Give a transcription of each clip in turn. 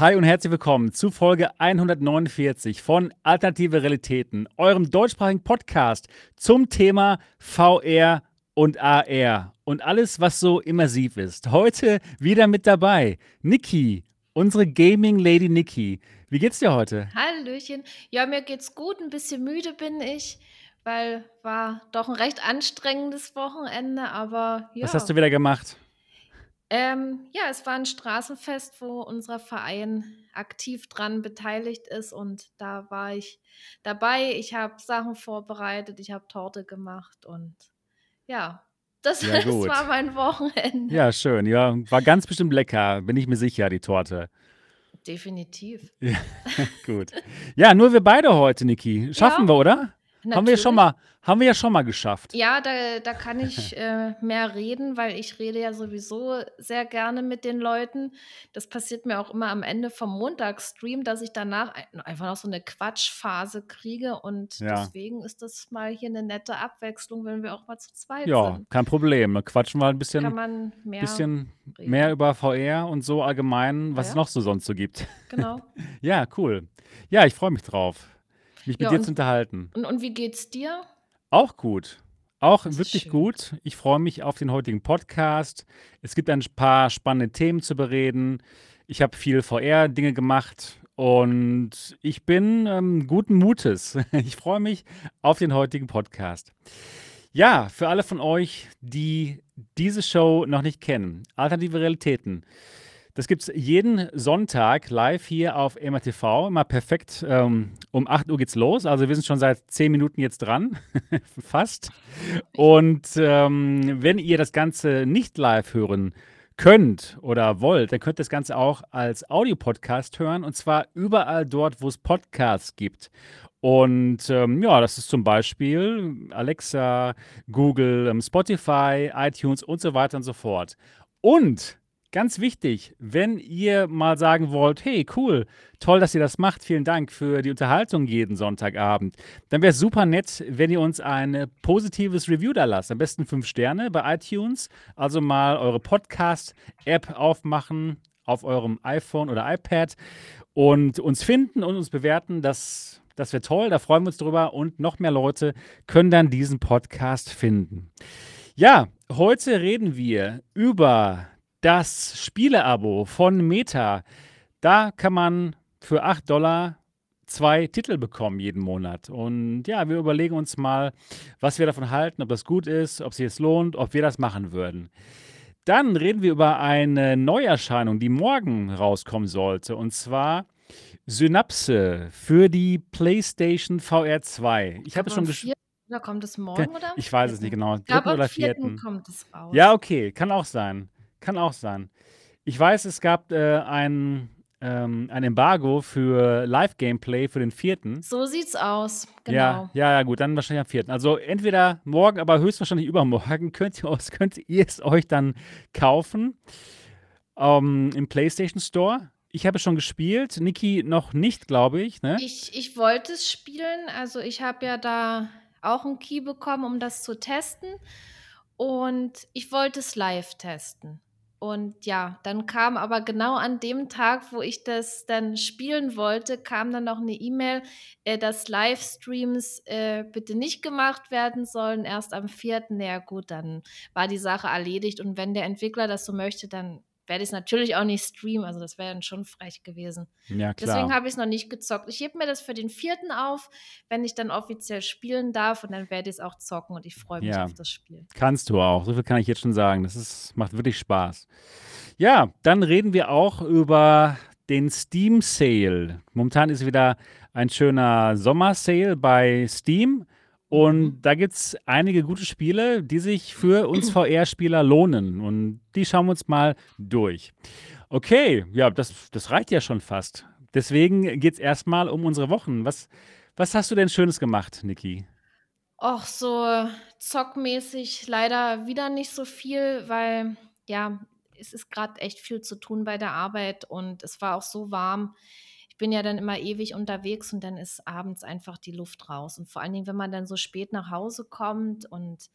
Hi und herzlich willkommen zu Folge 149 von Alternative Realitäten, eurem deutschsprachigen Podcast zum Thema VR und AR und alles, was so immersiv ist. Heute wieder mit dabei Niki, unsere Gaming Lady Niki. Wie geht's dir heute? Hallöchen. Ja, mir geht's gut. Ein bisschen müde bin ich, weil war doch ein recht anstrengendes Wochenende, aber Was hast du ja. wieder gemacht? Ähm, ja, es war ein Straßenfest, wo unser Verein aktiv dran beteiligt ist und da war ich dabei. Ich habe Sachen vorbereitet, ich habe Torte gemacht und ja, das Ja, das war mein Wochenende. Ja, schön. Ja, war ganz bestimmt lecker, bin ich mir sicher, die Torte. Definitiv. Ja, gut. Ja, nur wir beide heute, Niki. Schaffen Ja, wir, oder? Haben wir schon natürlich. mal, haben wir ja schon mal geschafft. Ja, da da kann ich, äh, mehr reden, weil ich rede ja sowieso sehr gerne mit den Leuten. Das passiert mir auch immer am Ende vom Montagsstream, dass ich danach ei einfach noch so 'ne Quatschphase kriege und Ja. deswegen ist das mal hier 'ne nette Abwechslung, wenn wir auch mal zu zweit Ja, sind. kein Problem. Quatschen wir ein Kann bisschen man mehr bisschen mehr über VR und so allgemein, Ja, was es ja, noch so sonst so gibt. genau. Ja, cool. Ja, ich freue mich drauf, mich mit Ja, dir zu und unterhalten. und und wie geht's dir? Auch gut. Auch Das ist wirklich schön. gut. Ich freue mich auf den heutigen Podcast. Es gibt ein paar spannende Themen zu bereden. Ich habe viel VR-Dinge gemacht und ich bin ähm, guten Mutes. Ich freue mich auf den heutigen Podcast. Ja, für alle von euch, die diese Show noch nicht kennen, Alternative Realitäten. Das gibt es jeden Sonntag live hier auf MRTV. Immer perfekt. Ähm, um 8 Uhr geht's los. Also wir sind schon seit 10 Minuten jetzt dran. Fast. Und ähm, wenn ihr das Ganze nicht live hören könnt oder wollt, dann könnt ihr das Ganze auch als Audiopodcast hören. Und zwar überall dort, wo es Podcasts gibt. Und ähm, ja, das ist zum Beispiel Alexa, Google, ähm, Spotify, iTunes und so weiter und so fort. Und ganz wichtig, wenn ihr mal sagen wollt, hey, cool, toll, dass ihr das macht, vielen Dank für die Unterhaltung jeden Sonntagabend, dann wäre es super nett, wenn ihr uns ein positives Review da lasst. Am besten fünf Sterne bei iTunes. Also mal eure Podcast-App aufmachen auf eurem iPhone oder iPad und uns finden und uns bewerten. Das, das wäre toll, da freuen wir uns drüber und noch mehr Leute können dann diesen Podcast finden. Ja, heute reden wir über das Spieleabo von Meta. Da kann man für 8 Dollar zwei Titel bekommen jeden Monat. Und ja, wir überlegen uns mal, was wir davon halten, ob das gut ist, ob sich es lohnt, ob wir das machen würden. Dann reden wir über eine Neuerscheinung, die morgen rauskommen sollte. Und zwar Synapse für die PlayStation VR 2. Ich habe es schon 4. oder kommt es morgen oder ich weiß es 4.? nicht genau. Ich glaube, 3. am oder 4. 4. kommt es Ja, raus. okay, kann auch sein. Kann auch sein. Ich weiß, es gab, äh, ein ähm, ein Embargo für Live-Gameplay für den 4. So sieht's aus, Ja, genau. ja, ja, gut, dann wahrscheinlich am 4. Also entweder morgen, aber höchstwahrscheinlich übermorgen könnt ihr es könnt ihr es euch dann kaufen, ähm, im PlayStation Store. Ich habe es schon gespielt, Niki noch nicht, glaube ich, ne? Ich ich wollte es spielen. Also, ich habe ja da auch 'n Key bekommen, um das zu testen und ich wollte es live testen. Und ja, dann kam aber genau an dem Tag, wo ich das dann spielen wollte, kam dann noch 'ne E-Mail, äh, dass Livestreams, äh, bitte nicht gemacht werden sollen, erst am 4. Na ja gut, dann war die Sache erledigt und wenn der Entwickler das so möchte, dann werde ich's natürlich auch nicht streamen. Also, das wäre dann schon frech gewesen. Ja, Deswegen klar. habe ich's noch nicht gezockt. Ich hebe mir das für den 4. auf, wenn ich dann offiziell spielen darf und dann werde ich's auch zocken und ich freue mich Ja, auf das Spiel. kannst du auch. So viel kann ich jetzt schon sagen. Das ist macht wirklich Spaß. Ja, dann reden wir auch über den Steam Sale. Momentan ist wieder ein schöner Sommer-Sale bei Steam und da gibt's einige gute Spiele, die sich für uns VR-Spieler lohnen und die schauen wir uns mal durch. Okay, ja, das das reicht ja schon fast. Deswegen geht's erst mal um unsere Wochen. Was was hast du denn Schönes gemacht, Niki? Och, so zockmäßig leider wieder nicht so viel, weil, ja, es ist grad echt viel zu tun bei der Arbeit und es war auch so warm. Ich bin ja dann immer ewig unterwegs und dann ist abends einfach die Luft raus. Und vor allen Dingen, wenn man dann so spät nach Hause kommt und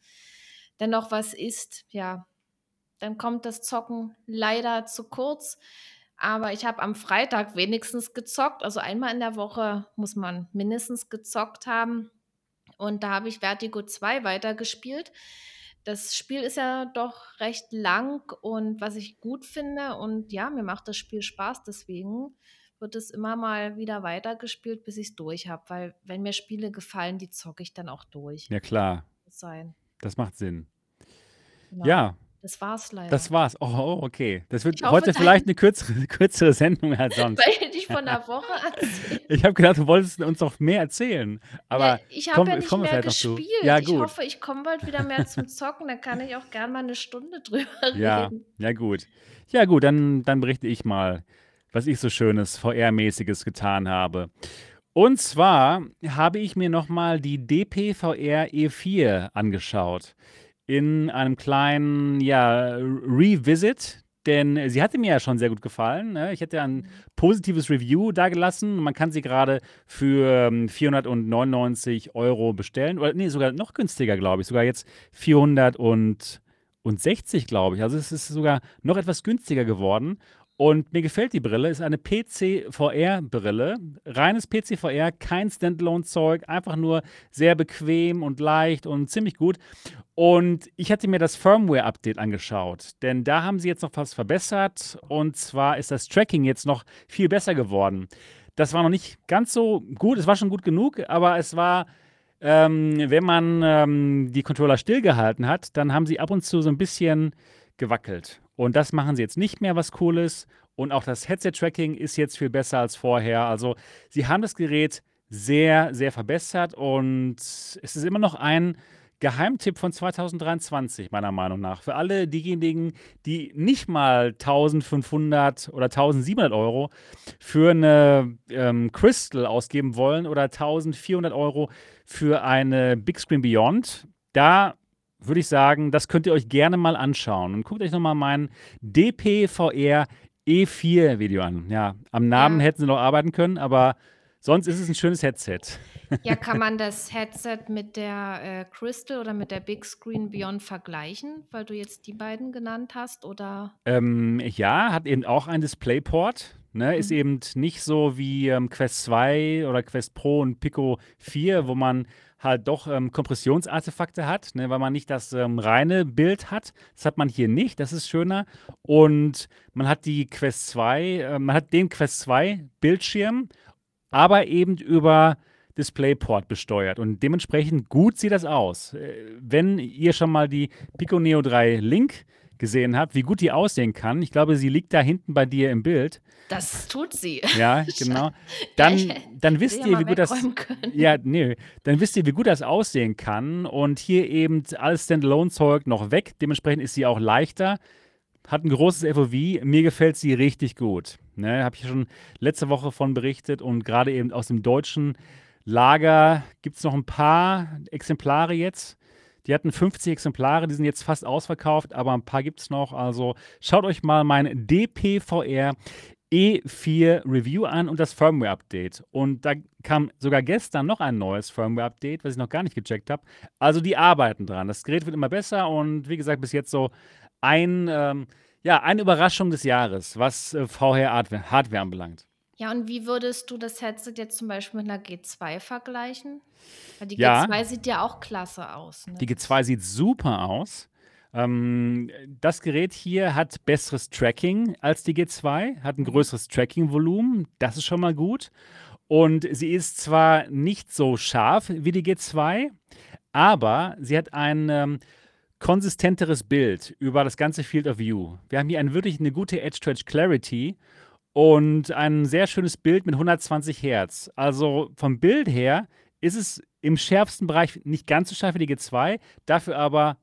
dann noch was isst, ja, dann kommt das Zocken leider zu kurz. Aber ich habe am Freitag wenigstens gezockt. Also einmal in der Woche muss man mindestens gezockt haben. Und da habe ich Vertigo 2 weitergespielt. Das Spiel ist ja doch recht lang und was ich gut finde und ja, mir macht das Spiel Spaß, deswegen wird es immer mal wieder weitergespielt, bis ich es durch habe, weil wenn mir Spiele gefallen, die zocke ich dann auch durch. Ja, klar. Sein. Das macht Sinn. Genau. Ja, Das war's leider. das war's. Oh, okay. Das wird Ich hoffe, heute vielleicht eine kürzere, kürzere Sendung als sonst. weil ich von der Woche erzähle. Ich habe gedacht, du wolltest uns noch mehr erzählen. Ja, Aber ich habe ja nicht mehr gespielt. Ja, Ich gut. hoffe, ich komme bald wieder mehr zum Zocken. Da kann ich auch gern mal eine Stunde drüber Ja, reden. ja, gut. Ja, gut, dann, dann berichte ich mal, was ich so Schönes, VR-mäßiges getan habe. Und zwar habe ich mir nochmal die DPVR E4 angeschaut. In einem kleinen, ja, Revisit. Denn sie hatte mir ja schon sehr gut gefallen. Ne? Ich hätte ein positives Review da gelassen. Man kann sie gerade für ähm, 499 Euro bestellen. Oder nee, sogar noch günstiger, glaube ich. Sogar jetzt 460, glaube ich. Also es ist sogar noch etwas günstiger geworden. Und mir gefällt die Brille. Ist eine PC-VR-Brille. Reines PC-VR, kein Standalone-Zeug. Einfach nur sehr bequem und leicht und ziemlich gut. Und ich hatte mir das Firmware-Update angeschaut, denn da haben sie jetzt noch was verbessert. Und zwar ist das Tracking jetzt noch viel besser geworden. Das war noch nicht ganz so gut, es war schon gut genug, aber es war, ähm, wenn man ähm, die Controller stillgehalten hat, dann haben sie ab und zu so ein bisschen gewackelt. Und das machen sie jetzt nicht mehr, was cool ist. Und auch das Headset-Tracking ist jetzt viel besser als vorher. Also sie haben das Gerät sehr, sehr verbessert und es ist immer noch ein Geheimtipp von 2023, meiner Meinung nach. Für alle diejenigen, die nicht mal 1500 oder 1700 Euro für eine ähm, Crystal ausgeben wollen oder 1400 Euro für eine Big Screen Beyond. Da würde ich sagen, das könnt ihr euch gerne mal anschauen. Und guckt euch nochmal mein DPVR E4 Video an. Ja, am Namen Ja. hätten sie noch arbeiten können, aber sonst ist es ein schönes Headset. Ja, kann man das Headset mit der äh, Crystal oder mit der Big Screen Beyond vergleichen, weil du jetzt die beiden genannt hast? Oder Ähm, ja, hat eben auch ein DisplayPort. Ne, ist Mhm. eben nicht so wie ähm, Quest 2 oder Quest Pro und Pico 4, wo man halt doch ähm, Kompressionsartefakte hat, ne, weil man nicht das ähm, reine Bild hat. Das hat man hier nicht, das ist schöner. Und man hat die Quest 2, äh, man hat den Quest 2 Bildschirm, aber eben über DisplayPort besteuert. Und dementsprechend gut sieht das aus. Äh, Wenn ihr schon mal die Pico Neo 3 Link gesehen habt, wie gut die aussehen kann, ich glaube, sie liegt da hinten bei dir im Bild. das tut sie. Ja, genau. Dann, dann wisst ihr, wie gut das. können. Ja, nee, dann wisst ihr, wie gut das aussehen kann. Und hier eben alles Standalone-Zeug noch weg. Dementsprechend ist sie auch leichter. Hat ein großes FOV. Mir gefällt sie richtig gut. Ne, Habe ich schon letzte Woche von berichtet. Und gerade eben aus dem deutschen Lager gibt es noch ein paar Exemplare jetzt. Die hatten 50 Exemplare, die sind jetzt fast ausverkauft, aber ein paar gibt es noch. Also schaut euch mal mein DPVR E4 Review an und das Firmware-Update. Und da kam sogar gestern noch ein neues Firmware-Update, was ich noch gar nicht gecheckt habe. Also die arbeiten dran. Das Gerät wird immer besser und wie gesagt, bis jetzt so ein, ähm, ja, eine Überraschung des Jahres, was äh, VR-Hardware Hardware anbelangt. Ja, und wie würdest du das Headset jetzt zum Beispiel mit einer G2 vergleichen? Weil die Ja. G2 sieht ja auch klasse aus. Ne? Die G2 sieht super aus. Ähm, das Gerät hier hat besseres Tracking als die G2, hat ein größeres Tracking-Volumen, das ist schon mal gut. Und sie ist zwar nicht so scharf wie die G2, aber sie hat ein ähm, konsistenteres Bild über das ganze Field of View. Wir haben hier ein, wirklich eine gute Edge-to-Edge Clarity und ein sehr schönes Bild mit 120 Hertz. Also vom Bild her ist es im schärfsten Bereich nicht ganz so scharf wie die G2, dafür aber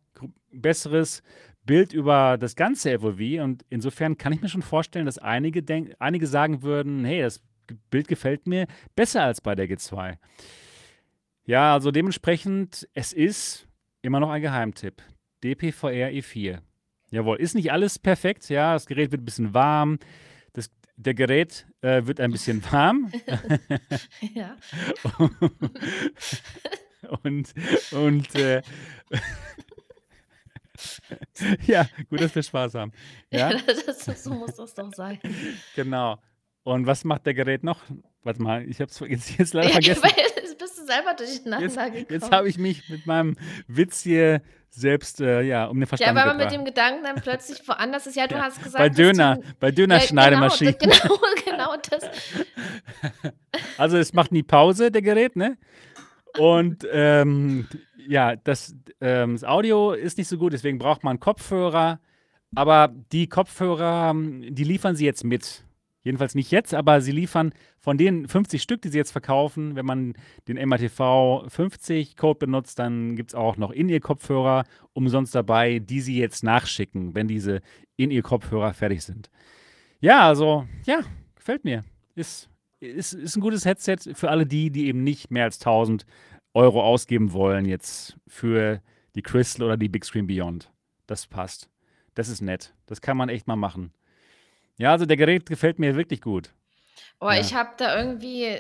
besseres Bild über das ganze FOV. Und insofern kann ich mir schon vorstellen, dass einige, denk einige sagen würden, hey, das Bild gefällt mir besser als bei der G2. Ja, also dementsprechend, es ist immer noch ein Geheimtipp. DPVR E4. Jawohl, ist nicht alles perfekt, ja, das Gerät wird ein bisschen warm, der Gerät äh, wird ein bisschen warm ja. und, und äh, Ja, gut, dass wir Spaß haben. Ja, Ja, das so muss das doch sein. genau. Und was macht der Gerät noch? Warte mal, ich habe es jetzt jetzt leider Ja, vergessen. jetzt bist du selber Jetzt durcheinander jetzt gekommen. habe ich mich mit meinem Witz hier selbst, äh, ja, um den Ja, Verstand weil man mit dem Gedanken dann plötzlich woanders ist. Ja, du Ja, hast bei gesagt, Döner System bei ja, genau, Dönerschneidemaschinen. genau, genau das. Also, es macht nie Pause, der Gerät, ne? Und, ähm, ja, das ähm, das Audio ist nicht so gut, deswegen braucht man Kopfhörer. Aber die Kopfhörer, hm, die liefern sie jetzt mit. Jedenfalls nicht jetzt, aber sie liefern von den 50 Stück, die sie jetzt verkaufen, wenn man den MATV 50 Code benutzt, dann gibt es auch noch In-Ear-Kopfhörer umsonst dabei, die sie jetzt nachschicken, wenn diese In-Ear-Kopfhörer fertig sind. Ja, also, ja, gefällt mir. Ist ist ist 'n gutes Headset für alle die, die eben nicht mehr als 1.000 Euro ausgeben wollen jetzt für die Crystal oder die Big Screen Beyond. Das passt. Das ist nett. Das kann man echt mal machen. Ja, also, der Gerät gefällt mir wirklich gut. Oh, ich Ja. habe da irgendwie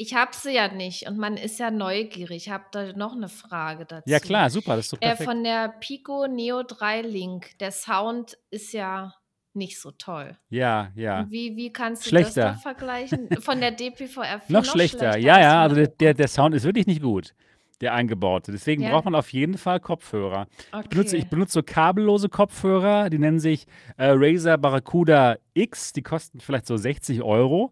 ich habe sie ja nicht und man ist ja neugierig. Ich habe da noch 'ne Frage Ja dazu. klar, super, das ist doch Äh, perfekt. von der Pico Neo 3 Link, der Sound ist ja nicht so toll. Ja, ja. Und wie wie kannst du das da Schlechter. vergleichen? Von der DPVR 4 Noch noch schlechter. schlechter? Ja, ja, also, der der der Sound ist wirklich nicht gut, der eingebaute. Deswegen Ja? braucht man auf jeden Fall Kopfhörer. Ich benutze ich Okay. benutze so kabellose Kopfhörer, die nennen sich, äh, Razer Barracuda X, die kosten vielleicht so 60 €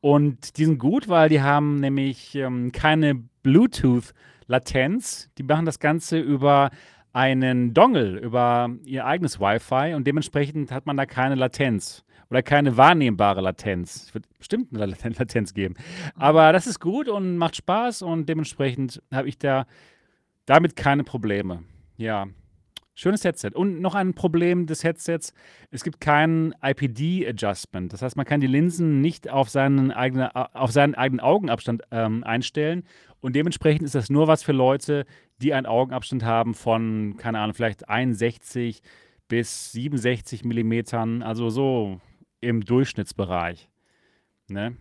und die sind gut, weil die haben nämlich, ähm, keine Bluetooth-Latenz. Die machen das Ganze über einen Dongle, über ihr eigenes Wi-Fi und dementsprechend hat man da keine Latenz oder keine wahrnehmbare Latenz. Es wird bestimmt 'ne Laten Latenz geben. Aber das ist gut und macht Spaß und dementsprechend habe ich da damit keine Probleme. Ja, schönes Headset. Und noch ein Problem des Headsets: Es gibt kein IPD-Adjustment. Das heißt, man kann die Linsen nicht auf seinen eigene a auf seinen eigenen Augenabstand, ähm, einstellen und dementsprechend ist das nur was für Leute, die einen Augenabstand haben von, keine Ahnung, vielleicht 61 bis 67 Millimetern, also so im Durchschnittsbereich, ne?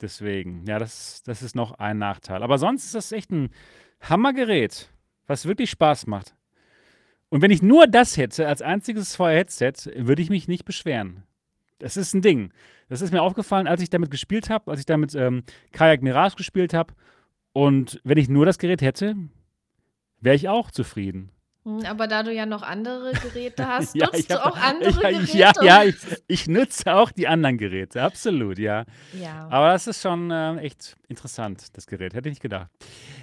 Deswegen, ja, das das ist noch ein Nachteil. Aber sonst ist das echt 'n Hammergerät, was wirklich Spaß macht. Und wenn ich nur das hätte als einziges VR-Headset, würde ich mich nicht beschweren. Das ist 'n Ding. Das ist mir aufgefallen, als ich damit gespielt habe, als ich damit, ähm, Kayak Mirage gespielt habe. Und wenn ich nur das Gerät hätte, wäre ich auch zufrieden. Hm, aber da du ja noch andere Geräte hast, Ja, nutzt ich du auch andere ich Geräte? ja, ja, ich ich nutze auch die anderen Geräte, absolut, ja. Ja. Aber das ist schon, äh, echt interessant, das Gerät. Hätte ich nicht gedacht.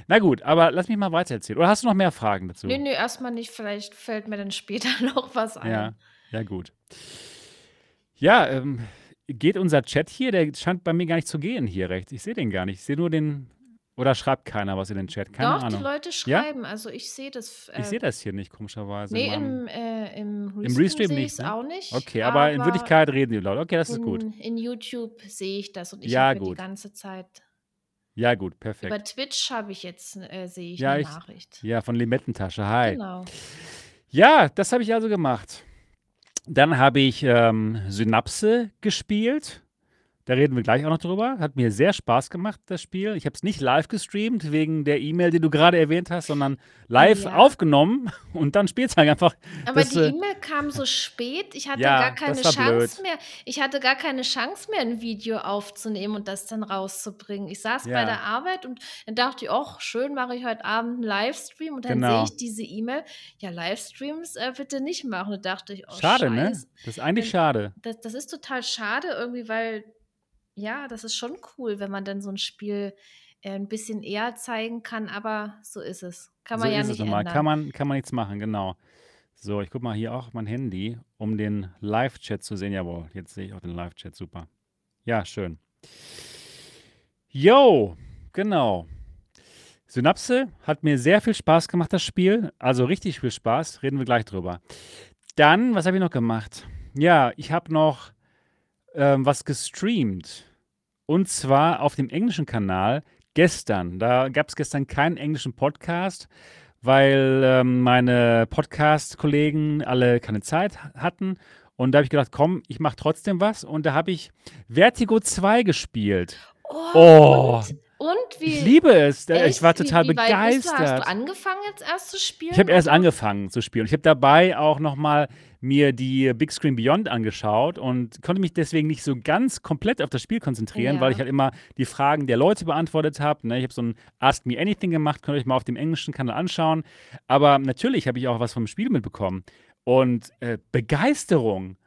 Na gut, aber lass mich mal weitererzählen. Oder hast du noch mehr Fragen dazu? Ne, ne, erst mal nicht. Vielleicht fällt mir dann später noch was ein. Ja, ja gut. Ja, ähm, geht unser Chat hier? Der scheint bei mir gar nicht zu gehen hier rechts. Ich sehe den gar nicht. Ich sehe nur den oder schreibt keiner was in den Chat? Keine Doch, die Ahnung. Leute Ja? schreiben. Also, ich sehe das, Ich sehe äh das hier nicht komischerweise in Ne, meinem im äh, im Im Restream Restream sehe nicht, ne? auch nicht, Okay, aber in aber Wirklichkeit reden die laut. Okay, das ist gut. in in YouTube sehe ich das und ich Ja, habe ja die ganze Zeit Ja gut, über perfekt. Twitch habe ich jetzt äh, sehe ich Ja, 'ne ich Nachricht. ja, von Limettentasche. Hi. Genau. Ja, das habe ich also gemacht. Dann habe ich, ähm, Synapse gespielt. Da reden wir gleich auch noch drüber. Hat mir sehr Spaß gemacht, das Spiel. Ich habe es nicht live gestreamt wegen der E-Mail, die du gerade erwähnt hast, sondern live Ja. aufgenommen und dann Spieltag einfach. Aber Das, die äh E-Mail kam so spät, ich hatte Ja, gar keine Chance blöd. mehr ich hatte gar keine Chance mehr, 'n Video aufzunehmen und das dann rauszubringen. Ich saß bei Ja. der Arbeit und dann dachte ich: „Och, schön, mache ich heute Abend 'n Livestream“ und dann sehe Genau. ich diese E-Mail: „Ja, Livestreams, äh, bitte nicht machen.“ Da dachte ich: „Oh, Schade, ne? Scheiße.“ Das ist eigentlich Denn schade. das das ist total schade irgendwie, weil ja, das ist schon cool, wenn man dann so 'n Spiel, äh, 'n bisschen eher zeigen kann, aber so ist es. Kann So man ja ist es nicht nun mal. Kann ändern. man kann man nichts machen, genau. So, ich gucke mal hier auch mein Handy, um den Live-Chat zu sehen. Jawohl, jetzt sehe ich auch den Live-Chat, super. Ja, schön. Jo, genau. Synapse hat mir sehr viel Spaß gemacht, das Spiel. Also richtig viel Spaß, reden wir gleich drüber. Dann, was habe ich noch gemacht? Ja, ich habe noch, ähm, was gestreamt. Und zwar auf dem englischen Kanal gestern. Da gab's gestern keinen englischen Podcast, weil, ähm, meine Podcast-Kollegen alle keine Zeit ha hatten. Und da habe ich gedacht: „Komm, ich mache trotzdem was.“ Und da habe ich Vertigo 2 gespielt. Oh, Oh, und? Und Ich wie liebe es. Äh, Ich echt? war Wie total wie weit bist du? Hast du begeistert. angefangen jetzt erst zu Ich spielen habe erst angefangen zu spielen. Ich habe dabei auch noch mal mir die Big Screen Beyond angeschaut und konnte mich deswegen nicht so ganz komplett auf das Spiel konzentrieren, weil ich Ja. halt immer die Fragen der Leute beantwortet habe, ne? Ich habe so 'n Ask Me Anything gemacht, könnt ihr euch mal auf dem englischen Kanal anschauen. Aber natürlich habe ich auch was vom Spiel mitbekommen und, äh, Begeisterung.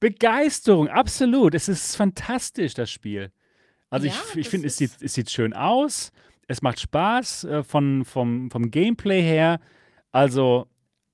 Begeisterung, absolut. Es ist fantastisch, das Spiel. Also, ich Ja, ich das finde, es sieht es sieht schön aus. Es macht Spaß, äh, von vom vom Gameplay her. Also,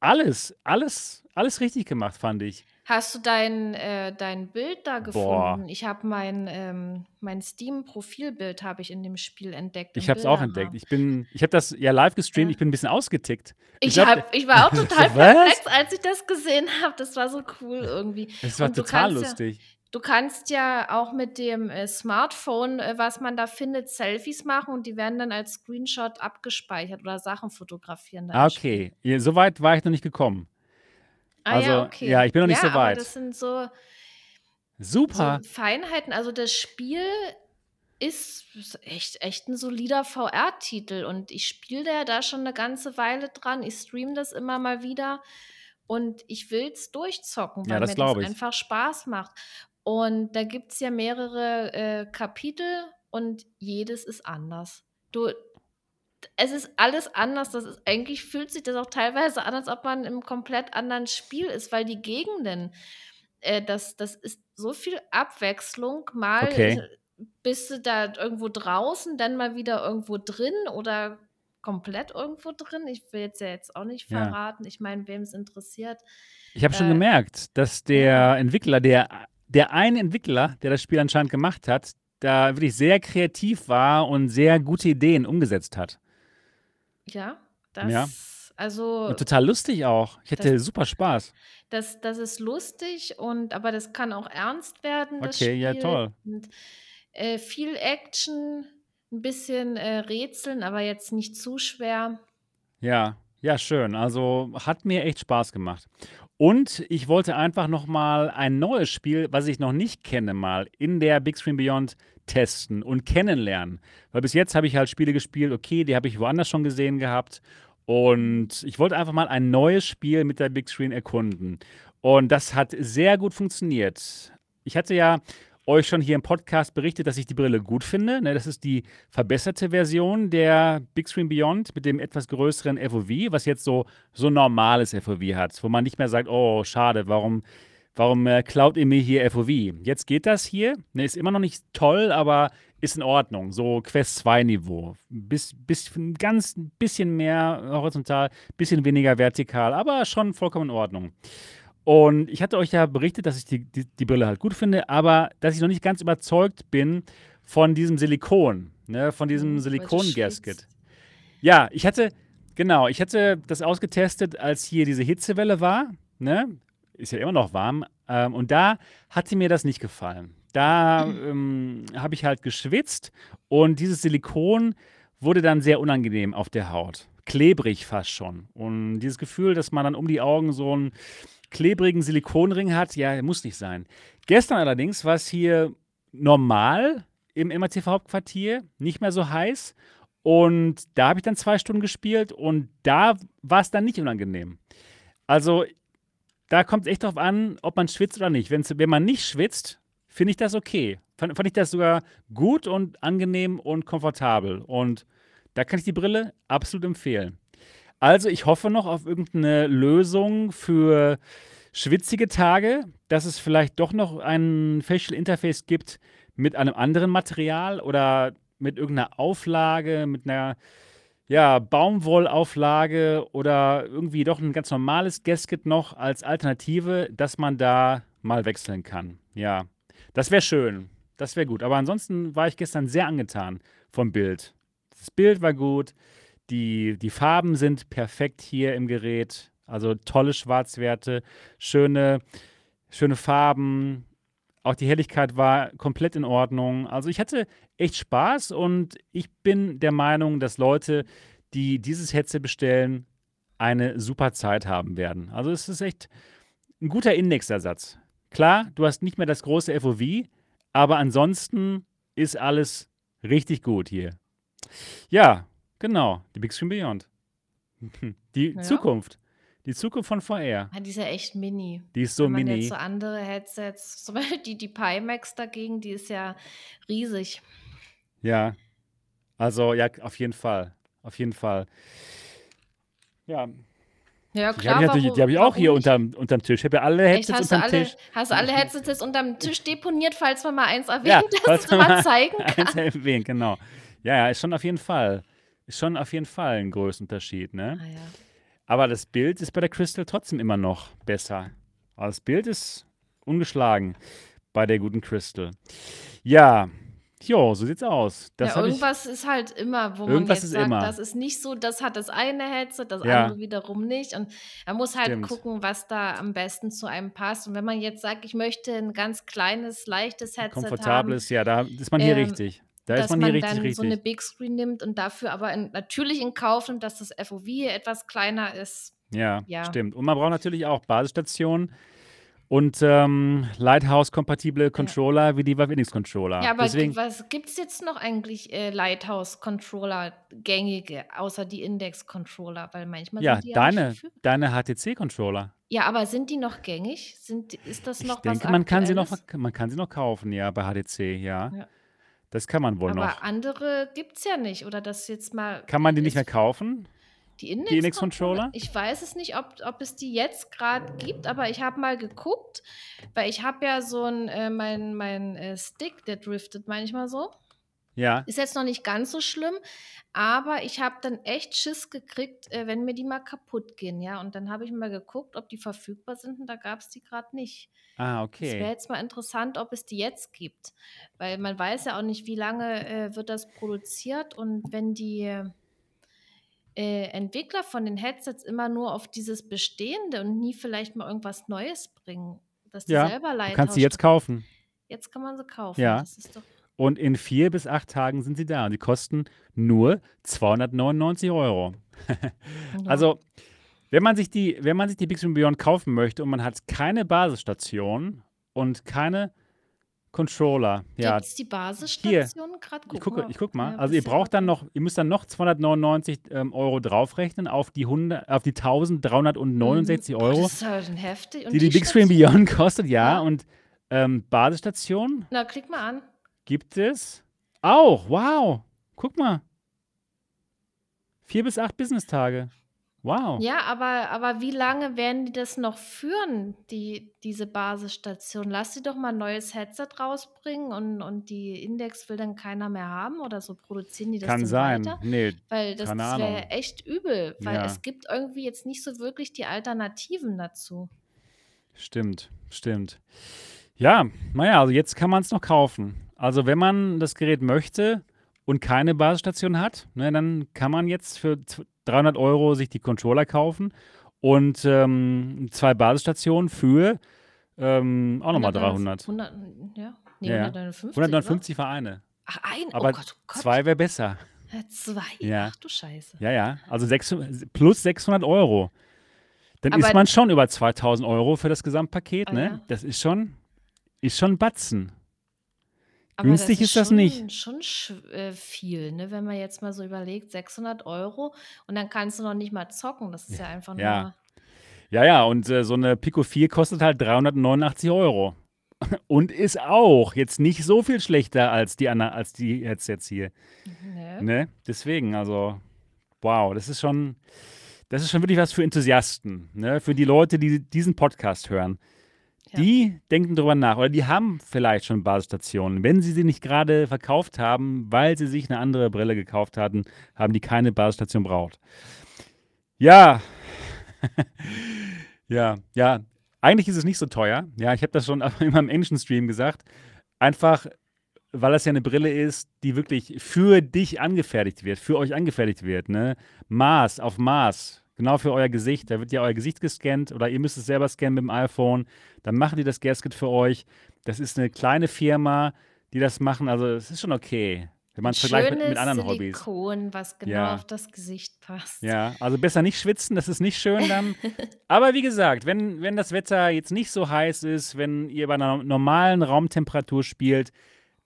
alles, alles, alles richtig gemacht, fand ich. Hast du dein äh, dein Bild da Boah. gefunden? Ich habe mein ähm, mein Steam-Profilbild habe ich in dem Spiel entdeckt Ich habe es auch entdeckt. Ich bin ich habe das ja live gestreamt. Ja. Ich bin 'n bisschen ausgetickt. Ich Ich glaube, habe ich war auch total perplex, als ich das gesehen habe. Das war so cool irgendwie. Es war total kannst ja lustig. Du kannst ja auch mit dem, äh, Smartphone, äh, was man da findet, Selfies machen und die werden dann als Screenshot abgespeichert oder Sachen fotografieren Ah, okay. Ja, so weit war ich noch nicht gekommen. Ah ja, Also, ja, okay. ich bin noch nicht Ja, so aber weit. das sind so so Super. Feinheiten. Also, das Spiel ist echt echt 'n solider VR-Titel und ich spiele da da schon 'ne ganze Weile dran. Ich streame das immer mal wieder und ich will's durchzocken, Ja, weil das mir das einfach Spaß macht. Und da gibt's ja mehrere, äh, Kapitel und jedes ist anders. Du es ist alles anders. Das ist eigentlich fühlt sich das auch teilweise an, als ob man im komplett anderen Spiel ist, weil die Gegenden äh, das das ist so viel Abwechslung. Mal, Okay. bist du da irgendwo draußen, dann mal wieder irgendwo drin oder komplett irgendwo drin. Ich will jetzt ja jetzt auch nicht Ja. verraten. Ich meine, wem's interessiert. Ich habe schon Äh, gemerkt, dass ja. der Entwickler, der der eine Entwickler, der das Spiel anscheinend gemacht hat, da wirklich sehr kreativ war und sehr gute Ideen umgesetzt hat. Ja, Ja. das also Und total lustig auch. Ich das hatte super Spaß. das das ist lustig und aber das kann auch ernst werden, das Okay, ja, Spiel. toll. Und, äh, viel Action, 'n bisschen, äh, Rätseln, aber jetzt nicht zu schwer. Ja, ja, schön. Also, hat mir echt Spaß gemacht. Und ich wollte einfach noch mal ein neues Spiel, was ich noch nicht kenne, mal in der Big Screen Beyond testen und kennenlernen. Weil bis jetzt habe ich halt Spiele gespielt, okay, die habe ich woanders schon gesehen gehabt. Und ich wollte einfach mal ein neues Spiel mit der Big Screen erkunden. Und das hat sehr gut funktioniert. Ich hatte ja euch schon hier im Podcast berichtet, dass ich die Brille gut finde, ne? Das ist die verbesserte Version der Big Screen Beyond mit dem etwas größeren FOV, was jetzt so so normales FOV hat, wo man nicht mehr sagt: „Oh, schade, warum warum, äh, klaut ihr mir hier FOV?“ Jetzt geht das hier, ne? Ist immer noch nicht toll, aber ist in Ordnung, so Quest 2 Niveau. Bis bis ganz bisschen mehr horizontal, bisschen weniger vertikal, aber schon vollkommen in Ordnung. Und ich hatte euch ja berichtet, dass ich die die die Brille halt gut finde, aber dass ich noch nicht ganz überzeugt bin von diesem Silikon, ne, von diesem du Silikon-Gasket. Ja, ich hatte genau, ich hatte das ausgetestet, als hier diese Hitzewelle war, ne? Ist ja immer noch warm. Ähm, und da hatte mir das nicht gefallen. Da, ähm, habe ich halt geschwitzt und dieses Silikon wurde dann sehr unangenehm auf der Haut. Klebrig fast schon. Und dieses Gefühl, dass man dann um die Augen so 'n klebrigen Silikonring hat, ja, muss nicht sein. Gestern allerdings war's hier normal im MATV Hauptquartier, nicht mehr so heiß. Und da habe ich dann 2 Stunden gespielt und da war's dann nicht unangenehm. Also, da kommt's echt drauf an, ob man schwitzt oder nicht. Wenn's wenn man nicht schwitzt, finde ich das okay. Fand fand ich das sogar gut und angenehm und komfortabel. Und da kann ich die Brille absolut empfehlen. Also, ich hoffe noch auf irgend 'ne Lösung für schwitzige Tage, dass es vielleicht doch noch ein Facial Interface gibt mit einem anderen Material oder mit irgend 'ner Auflage, mit 'ner, ja, Baumwollauflage oder irgendwie doch 'n ganz normales Gasket noch als Alternative, dass man da mal wechseln kann. Ja, das wäre schön. Das wäre gut. Aber ansonsten war ich gestern sehr angetan vom Bild. Das Bild war gut, die die Farben sind perfekt hier im Gerät, also tolle Schwarzwerte, schöne schöne Farben. Auch die Helligkeit war komplett in Ordnung. Also, ich hatte echt Spaß und ich bin der Meinung, dass Leute, die dieses Headset bestellen, eine super Zeit haben werden. Also, es ist echt 'n guter Indexersatz. Klar, du hast nicht mehr das große FOV, aber ansonsten ist alles richtig gut hier. Ja, genau, die Big Screen Beyond. Die Ja. Zukunft. Die Zukunft von VR. Ah, die ist ja echt mini. Die ist so Wenn man jetzt mini. so andere Headsets, zum Beispiel die, die Pimax dagegen, die ist ja riesig. Ja, also ja, auf jeden Fall. Auf jeden Fall. Ja, Ja, die habe klar, ich habe ich auch hier unterm, unterm Tisch. Ich habe ja alle Echt, Headsets hast du unterm alle, Tisch. hast du alle Headsets jetzt unterm Tisch deponiert, falls man mal eins Ja, erwähnt, dass falls es man mal zeigen eins kann? erwähnt, genau. Ja, ja, ist schon auf jeden Fall. Ist schon auf jeden Fall ein Größenunterschied, ne? Ah, ja. Aber das Bild ist bei der Crystal trotzdem immer noch besser. Aber das Bild ist ungeschlagen bei der guten Crystal. Ja, jo, so sieht's aus. Das Ja, habe ich. irgendwas ist halt immer, wo man Irgendwas jetzt sagt, immer. das ist nicht so, das hat das eine Headset, das Ja, andere wiederum nicht. Und man muss halt stimmt. gucken, was da am besten zu einem passt. Und wenn man jetzt sagt, ich möchte ein ganz kleines, leichtes Headset haben, Komfortables, ja, da ist man hier ähm, richtig. Da ist dass man man richtig, dann so eine richtig. Big Screen nimmt und dafür aber in, natürlich in Kauf nimmt, dass das FOV etwas kleiner ist. Ja, Ja, stimmt. Und man braucht natürlich auch Basisstationen und ähm, Lighthouse-kompatible ja. Controller wie die Valve Index Ja, aber Deswegen, was gibt es jetzt noch eigentlich äh, Lighthouse-Controller gängige, außer die Index-Controller? Weil manchmal ja, sind die ja deine, verfügbar. deine HTC-Controller. Ja, aber sind die noch gängig? Sind, ist das Ich noch was denke, man kann sie noch, man kann sie noch kaufen, ja, bei HTC, ja. Ja. Das kann man wohl Aber noch. andere gibt es ja nicht. Oder das jetzt mal Kann man die nicht mehr kaufen, die Index-Controller? Index-Controller? Ich weiß es nicht, ob, ob es die jetzt gerade gibt, aber ich habe mal geguckt, weil ich habe ja so ein, äh, mein, mein äh, Stick, der driftet manchmal so. Ja. Ist jetzt noch nicht ganz so schlimm, aber ich habe dann echt Schiss gekriegt, äh, wenn mir die mal kaputt gehen, ja. Und dann habe ich mal geguckt, ob die verfügbar sind und da gab es die gerade nicht. Ah, Das wäre okay. jetzt mal interessant, ob es die jetzt gibt, weil man weiß ja auch nicht, wie lange äh, wird das produziert und wenn die äh, Entwickler von den Headsets immer nur auf dieses Bestehende und nie vielleicht mal irgendwas Neues bringen, dass die Ja, selber du kannst sie jetzt kaufen. Jetzt kann man sie kaufen, Ja. das ist doch. Und in vier bis acht Tagen sind sie da. Und die kosten nur 299 Euro. Ja. Also, wenn man sich die, wenn man sich die Big Screen Beyond kaufen möchte und man hat keine Basisstation und keine Controller, ja, Gibt es die Basisstation gerade? ich Guck gucke, mal. ich guck mal. Ja, Also ihr braucht dann noch. ihr müsst dann noch 299 ähm, Euro draufrechnen auf die 100, auf die Mhm. 1369 Boah, Euro, das ist halt heftig. die Und die die Big Screen? Beyond kostet, ja. Ja. Und ähm, Basisstation Na, klick mal an. Gibt es auch. Wow, guck mal, vier bis acht Business-Tage. Wow. Ja, aber, aber wie lange werden die das noch führen, die, diese Basisstation? Lass sie doch mal ein neues Headset rausbringen und, und die Index will dann keiner mehr haben oder so produzieren die das Kann sein. weiter? Nee, Weil das, das wäre echt übel, weil Ja, es gibt irgendwie jetzt nicht so wirklich die Alternativen dazu. stimmt, stimmt. Ja, naja, also jetzt kann man es noch kaufen. Also wenn man das Gerät möchte und keine Basisstation hat, ne, dann kann man jetzt für z- 300 Euro sich die Controller kaufen und ähm, zwei Basisstationen für ähm, auch nochmal 300. 100, ja, nee, Ja, ja. 159, oder? 159 für eine. Ach, ein, oh Aber Gott, oh Gott. zwei wäre besser. Zwei? Ja, Ach du Scheiße. ja, ja. Also 600, plus 600 Euro. Dann ist Aber, man schon über 2000 Euro für das Gesamtpaket, ah ne? ja, Das ist schon, ist schon Batzen. Aber das Günstig ist ist das nicht. schon, schon sch- äh, viel, ne? Wenn man jetzt mal so überlegt, 600 Euro und dann kannst du noch nicht mal zocken. Das ist ja einfach Ja, nur, ja, ja. Und äh, so eine Pico 4 kostet halt 389 Euro. Und ist auch jetzt nicht so viel schlechter als die, anderen- als die Headsets hier. ne? Ne? Deswegen, also, wow, das ist schon, das ist schon wirklich was für Enthusiasten, ne? Für die Leute, die diesen Podcast hören. Die denken drüber nach oder die haben vielleicht schon Basisstationen. Wenn sie sie nicht gerade verkauft haben, weil sie sich eine andere Brille gekauft hatten, haben die keine Basisstation braucht. Ja, ja, ja. Eigentlich ist es nicht so teuer. Ja, ich habe das schon in meinem englischen Stream gesagt. Einfach, weil das ja eine Brille ist, die wirklich für dich angefertigt wird, für euch angefertigt wird. Ne? Maß auf Maß. Genau für euer Gesicht. Da wird ja euer Gesicht gescannt oder ihr müsst es selber scannen mit dem iPhone. Dann machen die das Gasket für euch. Das ist eine kleine Firma, die das machen. Also es ist schon okay, wenn man es vergleicht mit, mit anderen Hobbys. Silikon, was genau Ja. auf das Gesicht passt. Ja, also besser nicht schwitzen, das ist nicht schön dann. Aber wie gesagt, wenn, wenn das Wetter jetzt nicht so heiß ist, wenn ihr bei einer normalen Raumtemperatur spielt,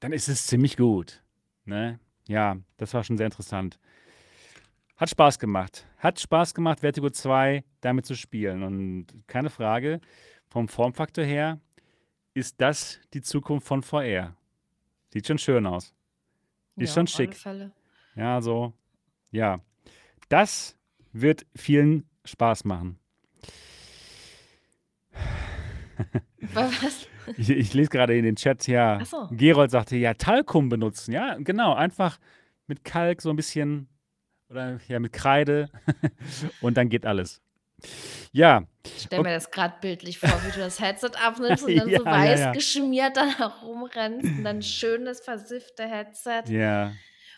dann ist es ziemlich gut. Ne? Ja, das war schon sehr interessant. Hat Spaß gemacht. Hat Spaß gemacht, Vertigo 2 damit zu spielen. Und keine Frage, vom Formfaktor her ist das die Zukunft von VR. Sieht schon schön aus. Ist Ja, schon schick. Ja, so. Ja. Das wird vielen Spaß machen. Wa- Was? Ich, ich lese gerade in den Chat, ja. So. Gerold sagte, ja, Talkum benutzen. Ja, genau. Einfach mit Kalk so ein bisschen oder ja, mit Kreide und dann geht alles. Ja, Ich stelle mir das gerade bildlich vor, wie du das Headset abnimmst und dann Ja, so ja, weiß ja. geschmiert da herumrennst und dann schönes, versiffte Headset. ja,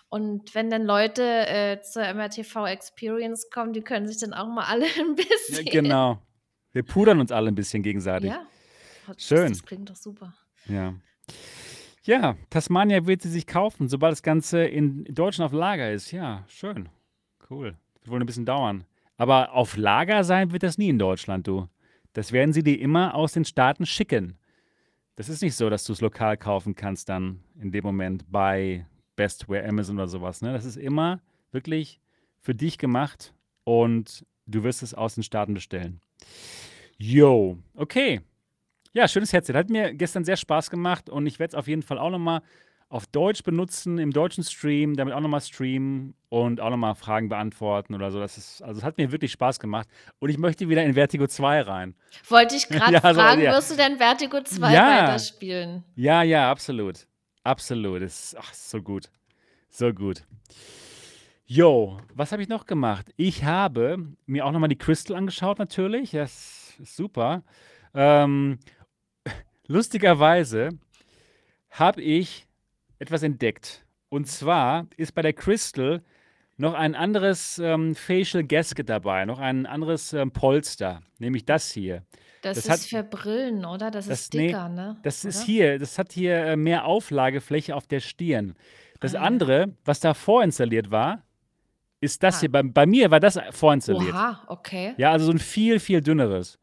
Und wenn dann Leute äh, zur MRTV Experience kommen, die können sich dann auch mal alle ein ja, bisschen. genau. Wir pudern uns alle ein bisschen gegenseitig. Ja, das, Schön. das klingt doch super. Ja. Ja, Tasmania wird sie sich kaufen, sobald das Ganze in Deutschland auf Lager ist. Ja, schön. Cool. Wird wohl ein bisschen dauern. Aber auf Lager sein wird das nie in Deutschland, du. Das werden sie dir immer aus den Staaten schicken. Das ist nicht so, dass du es lokal kaufen kannst dann in dem Moment bei Bestware, Amazon oder sowas. Ne? Das ist immer wirklich für dich gemacht und du wirst es aus den Staaten bestellen. Yo, okay. Ja, schönes Headset. Hat mir gestern sehr Spaß gemacht und ich werde es auf jeden Fall auch nochmal auf Deutsch benutzen, im deutschen Stream, damit auch nochmal streamen und auch nochmal Fragen beantworten oder so. Das ist, also es hat mir wirklich Spaß gemacht und ich möchte wieder in Vertigo 2 rein. Wollte ich gerade Ja, so, fragen, ja. wirst du denn Vertigo 2 Ja. weiterspielen? Ja, ja, absolut. Absolut. Es ist ach, so gut. So gut. Yo, was habe ich noch gemacht? Ich habe mir auch nochmal die Crystal angeschaut, natürlich. Das ist super. Ähm, lustigerweise habe ich etwas entdeckt. Und zwar ist bei der Crystal noch ein anderes ähm, Facial Gasket dabei, noch ein anderes ähm, Polster, nämlich das hier. Das, Das ist hat- für Brillen, oder? Das, Das- ist nee, dicker, ne? Das ist oder? hier, das hat hier äh, mehr Auflagefläche auf der Stirn. Das Ah, andere, was da vorinstalliert war, ist das Ah. hier. Bei, bei mir war das vorinstalliert. Oha, okay. Ja, also so ein viel, viel dünneres.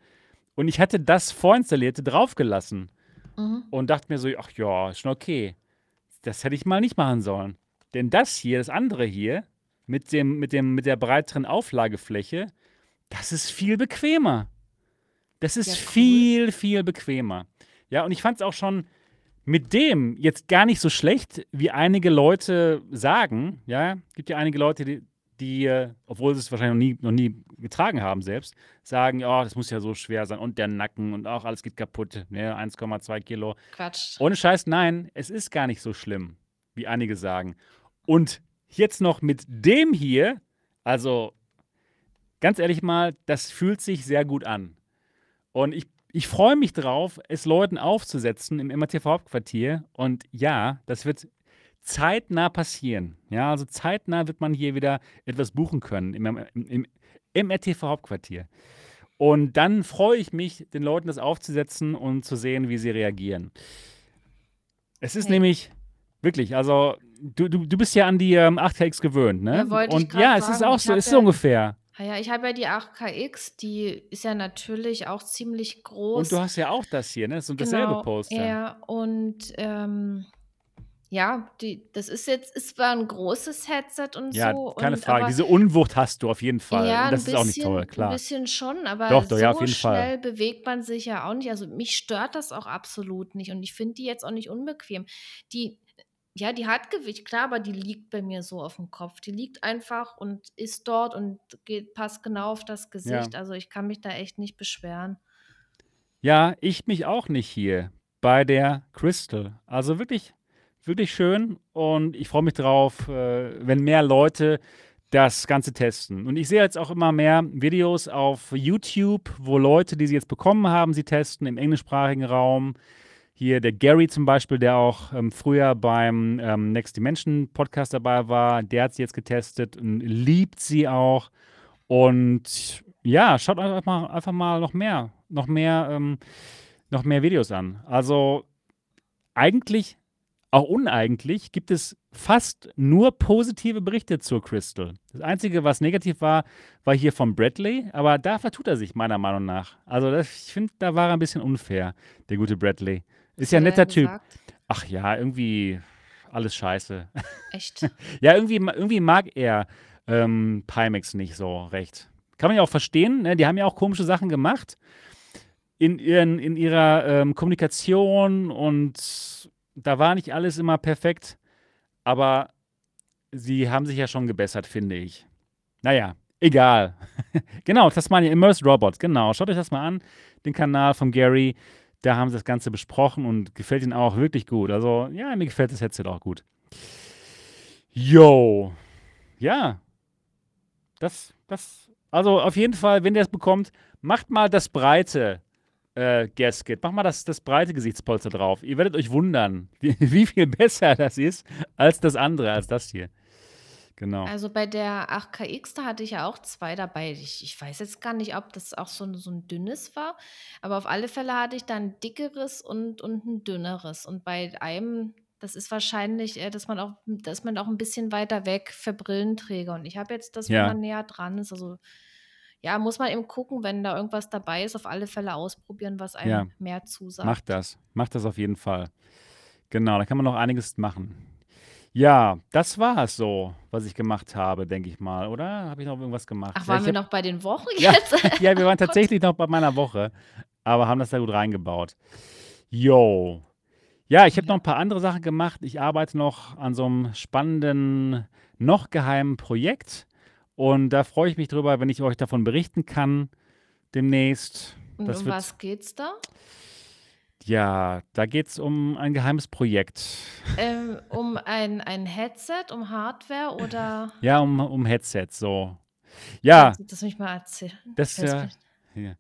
Und ich hatte das vorinstallierte draufgelassen Mhm. und dachte mir so, ach ja, ist schon okay. Das hätte ich mal nicht machen sollen. Denn das hier, das andere hier, mit, dem, mit, dem, mit der breiteren Auflagefläche, das ist viel bequemer. Das ist Ja, cool. viel, viel bequemer. Ja, und ich fand es auch schon mit dem jetzt gar nicht so schlecht, wie einige Leute sagen. Ja, gibt ja einige Leute, die, die obwohl sie es wahrscheinlich noch nie, noch nie getragen haben selbst, sagen, ja, das muss ja so schwer sein und der Nacken und auch alles geht kaputt. Ne, 1,2 Kilo. Quatsch. Ohne Scheiß, nein, es ist gar nicht so schlimm, wie einige sagen. Und jetzt noch mit dem hier, also ganz ehrlich mal, das fühlt sich sehr gut an. Und ich, ich freue mich drauf, es Leuten aufzusetzen im MRTV-Hauptquartier. Und ja, das wird zeitnah passieren. Ja, also zeitnah wird man hier wieder etwas buchen können im, im, im MRTV-Hauptquartier. Und dann freue ich mich, den Leuten das aufzusetzen und zu sehen, wie sie reagieren. Es ist Okay. nämlich wirklich, also du, du, du bist ja an die ähm, 8KX gewöhnt, ne? Ja, und ja, es ist sagen. auch Ich so, ist ja- so ungefähr. Ah ja, ich habe ja die 8KX, die ist ja natürlich auch ziemlich groß. Und du hast ja auch das hier, ne? So dasselbe Genau, Poster. Ja, und ähm, ja, die, das ist jetzt, ist zwar ein großes Headset und Ja, so. keine und, Frage. Aber, Diese Unwucht hast du auf jeden Fall. ja, und das ein ist auch nicht bisschen, toll, Ein klar. bisschen schon, aber Doch, doch, so ja, auf jeden Fall. schnell bewegt man sich ja auch nicht. Also mich stört das auch absolut nicht und ich finde die jetzt auch nicht unbequem. Die, ja, die hat Gewicht, klar, aber die liegt bei mir so auf dem Kopf. Die liegt einfach und ist dort und geht, passt genau auf das Gesicht. Also ich kann mich da echt nicht beschweren. Ja, ich mich auch nicht hier bei der Crystal. Also wirklich, wirklich schön und ich freue mich drauf, äh, wenn mehr Leute das Ganze testen. Und ich sehe jetzt auch immer mehr Videos auf YouTube, wo Leute, die sie jetzt bekommen haben, sie testen im englischsprachigen Raum. Hier der Gary zum Beispiel, der auch ähm, früher beim ähm, Next Dimension Podcast dabei war, der hat sie jetzt getestet und liebt sie auch. Und ja, schaut einfach mal, einfach mal noch mehr, noch mehr, ähm, noch mehr Videos an. Also eigentlich, auch uneigentlich, gibt es fast nur positive Berichte zur Crystal. Das Einzige, was negativ war, war hier von Bradley, aber da vertut er sich meiner Meinung nach. Also das, ich finde, da war er ein bisschen unfair, der gute Bradley. Ist ja ein er netter Typ. gesagt? Ach ja, irgendwie alles scheiße. Echt? Ja, irgendwie, irgendwie mag er ähm, Pimax nicht so recht. Kann man ja auch verstehen, ne? Die haben ja auch komische Sachen gemacht in, ihren, in ihrer ähm, Kommunikation und da war nicht alles immer perfekt, aber sie haben sich ja schon gebessert, finde ich. Naja, egal. genau, Tasmania Immersed Robots, genau. Schaut euch das mal an, den Kanal von Gary. Da haben sie das Ganze besprochen und gefällt ihnen auch wirklich gut. Also, ja, mir gefällt das Headset auch gut. Yo. Ja. Das, das, also auf jeden Fall, wenn ihr es bekommt, macht mal das breite äh, Gasket. Macht mal das, das breite Gesichtspolster drauf. Ihr werdet euch wundern, wie, viel besser das ist als das andere, als das hier. Genau. Also bei der 8KX, da hatte ich ja auch zwei dabei. Ich, ich weiß jetzt gar nicht, ob das auch so, ein- so ein dünnes war, aber auf alle Fälle hatte ich dann ein dickeres und, und ein dünneres. Und bei einem, das ist wahrscheinlich, äh, dass man auch, dass man auch ein bisschen weiter weg für Brillenträger. Und ich habe jetzt das, wo Ja. man näher dran ist. Also ja, muss man eben gucken, wenn da irgendwas dabei ist, auf alle Fälle ausprobieren, was einem Ja. mehr zusagt. Macht das. Macht das auf jeden Fall. Genau, da kann man noch einiges machen. Ja, das war es so, was ich gemacht habe, denke ich mal, oder? Habe ich noch irgendwas gemacht? Ach, Ja, waren ich wir hab- noch bei den Wochen Ja, jetzt? ja, wir waren Gott. tatsächlich noch bei meiner Woche, aber haben das da gut reingebaut. Yo. Ja, ich habe Ja. noch ein paar andere Sachen gemacht. Ich arbeite noch an so einem spannenden, noch geheimen Projekt. Und da freue ich mich drüber, wenn ich euch davon berichten kann demnächst. Und Das um wird, was geht's da? ja, da geht es um ein geheimes Projekt. Ähm, um ein, ein Headset, um Hardware oder Ja, um, um Headsets, so. Ja, kannst du das mich mal erzählen? das Ich weiß äh, ja.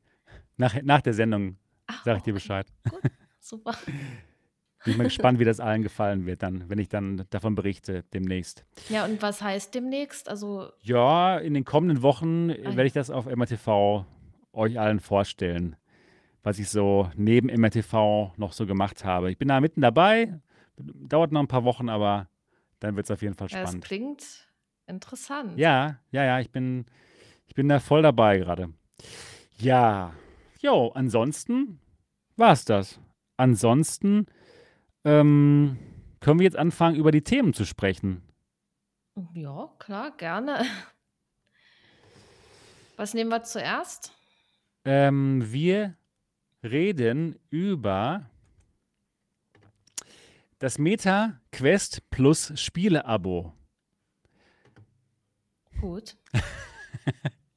nach, nach der Sendung Ach, sage ich dir okay, Bescheid. gut, super. Bin ich mal gespannt, wie das allen gefallen wird, dann, wenn ich dann davon berichte demnächst. Ja, und was heißt demnächst? Also, Ja, in den kommenden Wochen äh, Ah, werde ich das auf MRTV euch allen vorstellen, was ich so neben MRTV noch so gemacht habe. Ich bin da mitten dabei, dauert noch ein paar Wochen, aber dann wird es auf jeden Fall ja, es spannend. klingt interessant. Ja, ja, ja, ich bin, ich bin da voll dabei gerade. Ja, jo, ansonsten war es das. Ansonsten ähm, können wir jetzt anfangen, über die Themen zu sprechen. Ja, klar, gerne. Was nehmen wir zuerst? Ähm, wir reden über das Meta Quest Plus Spiele-Abo. Gut.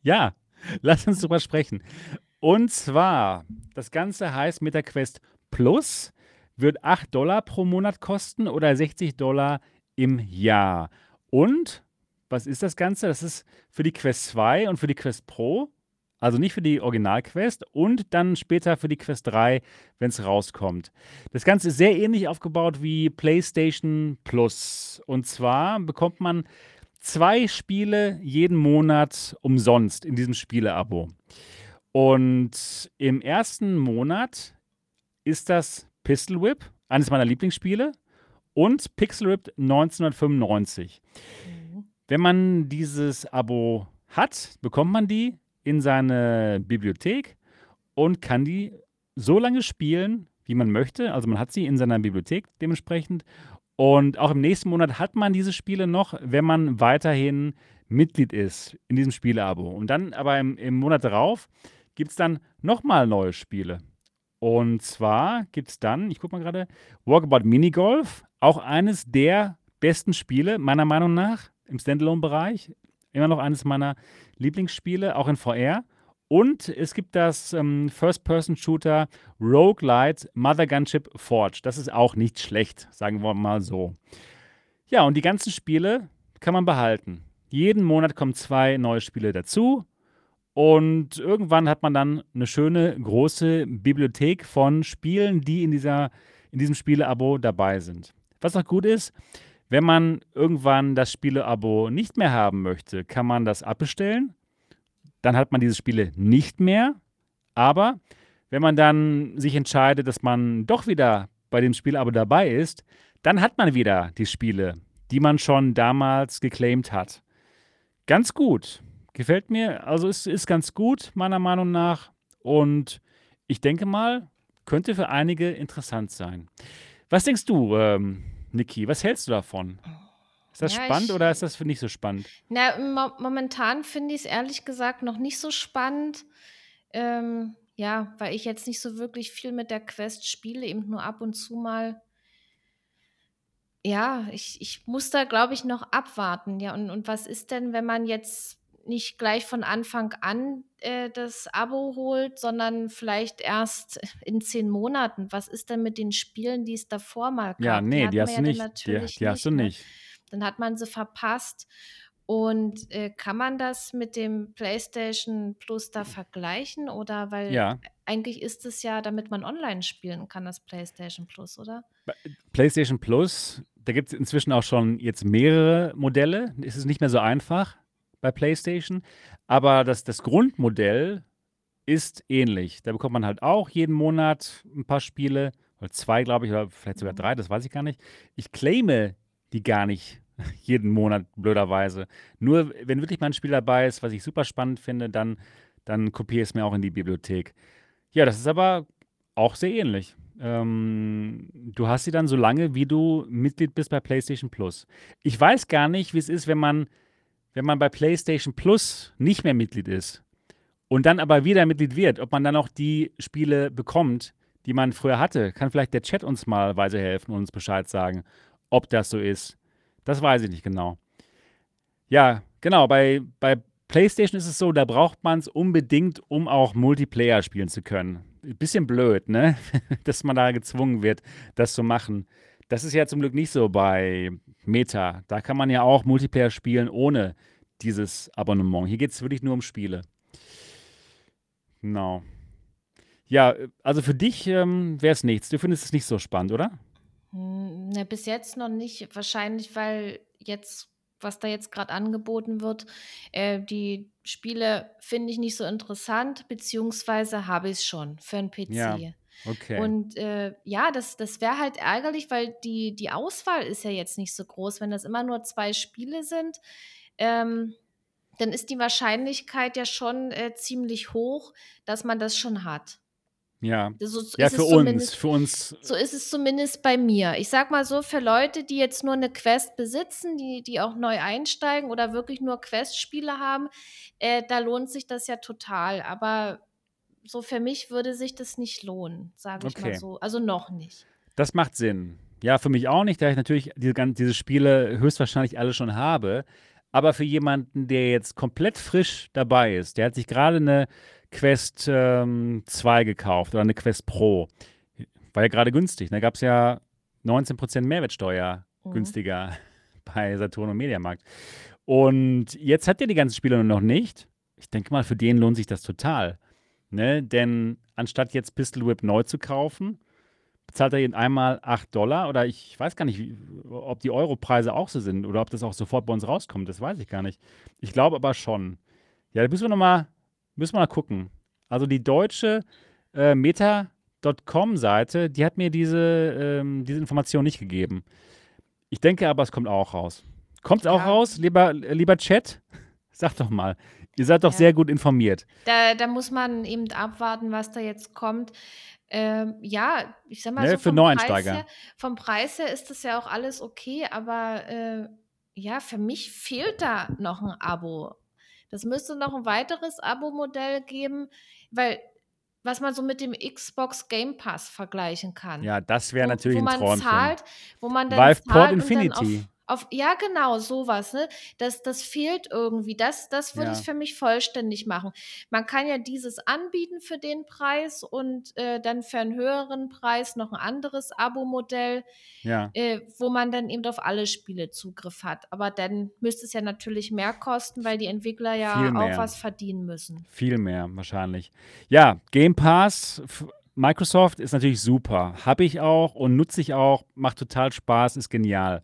Ja, lass uns drüber sprechen. Und zwar, das Ganze heißt Meta Quest Plus, wird 8 Dollar pro Monat kosten oder 60 Dollar im Jahr. Und was ist das Ganze? Das ist für die Quest 2 und für die Quest Pro, also nicht für die Original-Quest und dann später für die Quest 3, wenn es rauskommt. Das Ganze ist sehr ähnlich aufgebaut wie PlayStation Plus. Und zwar bekommt man zwei Spiele jeden Monat umsonst in diesem Spiele-Abo. Und im ersten Monat ist das Pistol Whip, eines meiner Lieblingsspiele, und Pixel Whip 1995. Mhm. Wenn man dieses Abo hat, bekommt man die in seine Bibliothek und kann die so lange spielen, wie man möchte. Also man hat sie in seiner Bibliothek dementsprechend. Und auch im nächsten Monat hat man diese Spiele noch, wenn man weiterhin Mitglied ist in diesem Spieleabo. Und dann aber im, im Monat darauf gibt es dann nochmal neue Spiele. Und zwar gibt es dann, ich gucke mal gerade, Walkabout Minigolf, auch eines der besten Spiele, meiner Meinung nach, im Standalone-Bereich. Immer noch eines meiner Lieblingsspiele, auch in VR. Und es gibt das ähm, First-Person-Shooter Roguelite Mother Gunship Forge. Das ist auch nicht schlecht, sagen wir mal so. Ja, und die ganzen Spiele kann man behalten. Jeden Monat kommen zwei neue Spiele dazu. Und irgendwann hat man dann eine schöne große Bibliothek von Spielen, die in, dieser, in diesem Spieleabo dabei sind. Was auch gut ist, wenn man irgendwann das Spieleabo nicht mehr haben möchte, kann man das abbestellen. Dann hat man diese Spiele nicht mehr. Aber wenn man dann sich entscheidet, dass man doch wieder bei dem Spieleabo dabei ist, dann hat man wieder die Spiele, die man schon damals geclaimed hat. Ganz gut. Gefällt mir. Also es ist ganz gut, meiner Meinung nach. Und ich denke mal, könnte für einige interessant sein. Was denkst du? Ähm, Niki, was hältst du davon? Ist das Ja, spannend ich oder ist das für nicht so spannend? na, mo momentan finde ich's ehrlich gesagt noch nicht so spannend. Ähm, ja, weil ich jetzt nicht so wirklich viel mit der Quest spiele, eben nur ab und zu mal. Ja, ich ich muss da, glaube ich, noch abwarten. Ja, und und was ist denn, wenn man jetzt nicht gleich von Anfang an, äh, das Abo holt, sondern vielleicht erst in 10 Monaten? Was ist denn mit den Spielen, die es davor mal Ja, gab? Die ne, die man hast ja du dann nicht. Die die hast du nicht, ne? Dann hat man sie verpasst. Und, äh, kann man das mit dem PlayStation Plus da vergleichen? Oder weil Ja. eigentlich ist es ja, damit man online spielen kann, das PlayStation Plus, oder? PlayStation Plus, da gibt's inzwischen auch schon jetzt mehrere Modelle. Es ist nicht mehr so einfach bei PlayStation, aber das das Grundmodell ist ähnlich. Da bekommt man halt auch jeden Monat 'n paar Spiele oder 2, glaube ich, oder vielleicht sogar Mhm. 3, das weiß ich gar nicht. Ich claime die gar nicht jeden Monat, blöderweise. Nur wenn wirklich mal 'n Spiel dabei ist, was ich super spannend finde, dann dann kopiere ich's mir auch in die Bibliothek. Ja, das ist aber auch sehr ähnlich. Ähm, du hast sie dann so lange, wie du Mitglied bist bei PlayStation Plus. Ich weiß gar nicht, wie's ist, wenn man wenn man bei PlayStation Plus nicht mehr Mitglied ist und dann aber wieder Mitglied wird, ob man dann auch die Spiele bekommt, die man früher hatte. Kann vielleicht der Chat uns mal weiterhelfen und uns Bescheid sagen, ob das so ist. Das weiß ich nicht genau. Ja, genau, bei bei PlayStation ist es so, da braucht man's unbedingt, um auch Multiplayer spielen zu können. Bisschen blöd, ne, dass man da gezwungen wird, das zu machen. Das ist ja zum Glück nicht so bei Meta. Da kann man ja auch Multiplayer spielen ohne dieses Abonnement. Hier geht's wirklich nur um Spiele. Genau. Ja, also für dich, ähm, wär's nichts. Du findest es nicht so spannend, oder? Hm, ne, bis jetzt noch nicht. Wahrscheinlich, weil jetzt was da jetzt grad angeboten wird äh, die Spiele finde ich nicht so interessant, beziehungsweise habe ich's schon für 'n Ja, PC. Okay. Und, äh, ja, das das wäre halt ärgerlich, weil die die Auswahl ist ja jetzt nicht so groß. Wenn das immer nur 2 Spiele sind, ähm, dann ist die Wahrscheinlichkeit ja schon, äh, ziemlich hoch, dass man das schon hat. Ja. So so Ja, für uns für uns so ist es zumindest bei mir. Ich sage mal so, für Leute, die jetzt nur 'ne Quest besitzen, die die auch neu einsteigen oder wirklich nur Quest-Spiele haben, äh, da lohnt sich das ja total. Aber so für mich würde sich das nicht lohnen, sage ich mal Okay. so. Also, noch nicht. Das macht Sinn. Ja, für mich auch nicht, da ich natürlich diese diese Spiele höchstwahrscheinlich alle schon habe. Aber für jemanden, der jetzt komplett frisch dabei ist, der hat sich grade 'ne Quest, ähm, 2 gekauft oder 'ne Quest Pro. War ja grade günstig, ne? Gab's ja 19% Mehrwertsteuer Mhm. günstiger bei Saturn und Mediamarkt. Und jetzt hat der die ganzen Spiele noch nicht. Ich denke mal, für den lohnt sich das total, ne? Denn anstatt jetzt Pistol Whip neu zu kaufen, bezahlt er eben einmal 8 oder ich weiß gar nicht, wie ob die Europreise auch so sind oder ob das auch sofort bei uns rauskommt, das weiß ich gar nicht. Ich glaube aber schon. Ja, da müssen wir noch mal müssen wir mal gucken. Also, die deutsche, äh, Meta.com-Seite, die hat mir diese ähm, diese Information nicht gegeben. Ich denke aber, es kommt auch raus. Kommt's auch Ja. raus, lieber lieber Chat? Sagt doch mal. Ihr seid doch sehr Ja. gut informiert. Da da muss man eben abwarten, was da jetzt kommt. Ähm, ja, ich sage mal Ne, so für vom Preis Neueinsteiger. her vom Preis her ist das ja auch alles okay, aber, äh, ja, für mich fehlt da noch 'n Abo. Das müsste noch 'n weiteres Abo-Modell geben, weil was man so mit dem Xbox Game Pass vergleichen kann, Ja, das wäre wo natürlich wo 'n man Träumchen. zahlt wo man dann Port zahlt auf Infinity. Auf ja, genau, so was, ne? Das das fehlt irgendwie. Das das würde es Ja. für mich vollständig machen. Man kann ja dieses anbieten für den Preis und, äh, dann für 'n höheren Preis noch 'n anderes Abo-Modell, Ja. äh, wo man dann eben auf alle Spiele Zugriff hat. Aber dann müsste es ja natürlich mehr kosten, weil die Entwickler ja auch was verdienen müssen. Viel mehr wahrscheinlich. Ja, Game Pass Microsoft ist natürlich super. Habe ich auch und nutze ich auch, macht total Spaß, ist genial.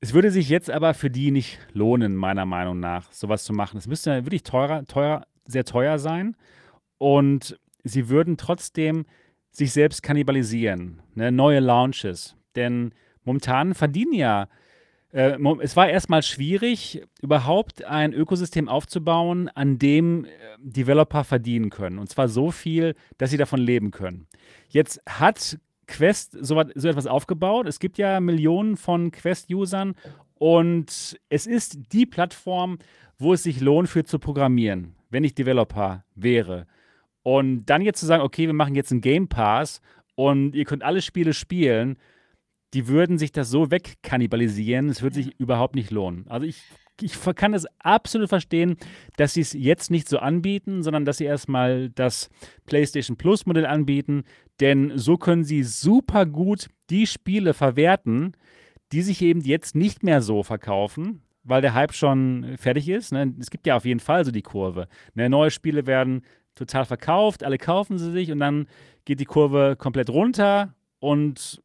Es würde sich jetzt aber für die nicht lohnen, meiner Meinung nach, so was zu machen. Es müsste ja wirklich teurer teuer sehr teuer sein und sie würden trotzdem sich selbst kannibalisieren, ne? Neue Launches. Denn momentan verdienen ja äh, es war erst mal schwierig, überhaupt ein Ökosystem aufzubauen, an dem, äh, Developer verdienen können. Und zwar so viel, dass sie davon leben können. Jetzt hat Quest so, so etwas aufgebaut. Es gibt ja Millionen von Quest-Usern und es ist die Plattform, wo es sich lohnt, für zu programmieren, wenn ich Developer wäre. Und dann jetzt zu sagen, okay, wir machen jetzt einen Game Pass und ihr könnt alle Spiele spielen, die würden sich das so wegkannibalisieren, es würde sich überhaupt nicht lohnen. Also ich, ich kann es absolut verstehen, dass sie es jetzt nicht so anbieten, sondern dass sie erstmal das PlayStation Plus Modell anbieten, denn so können sie super gut die Spiele verwerten, die sich eben jetzt nicht mehr so verkaufen, weil der Hype schon fertig ist. Ne? Es gibt ja auf jeden Fall so die Kurve. Ne? Neue Spiele werden total verkauft, alle kaufen sie sich und dann geht die Kurve komplett runter und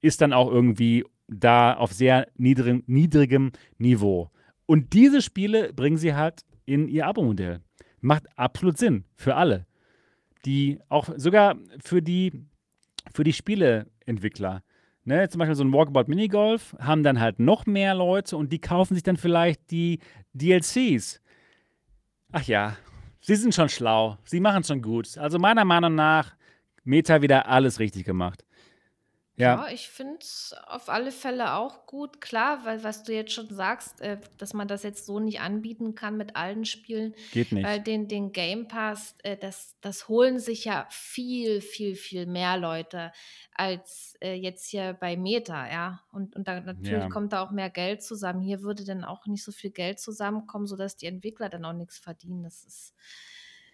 ist dann auch irgendwie da auf sehr niedrig, niedrigem Niveau. Und diese Spiele bringen sie halt in ihr Abo-Modell. Macht absolut Sinn für alle. Die auch sogar für die, für die Spieleentwickler. Ne, zum Beispiel so ein Walkabout Minigolf haben dann halt noch mehr Leute und die kaufen sich dann vielleicht die DLCs. Ach ja, sie sind schon schlau. Sie machen schon gut. Also meiner Meinung nach, Meta wieder alles richtig gemacht. Ja. Ja, ich finde es auf alle Fälle auch gut. Klar, weil was du jetzt schon sagst, äh, dass man das jetzt so nicht anbieten kann mit allen Spielen, Geht weil nicht. den, den Game Pass, äh, das, das holen sich ja viel, viel, viel mehr Leute als äh, jetzt hier bei Meta, ja. Und, und da natürlich Ja, kommt da auch mehr Geld zusammen. Hier würde dann auch nicht so viel Geld zusammenkommen, sodass die Entwickler dann auch nichts verdienen. Das ist,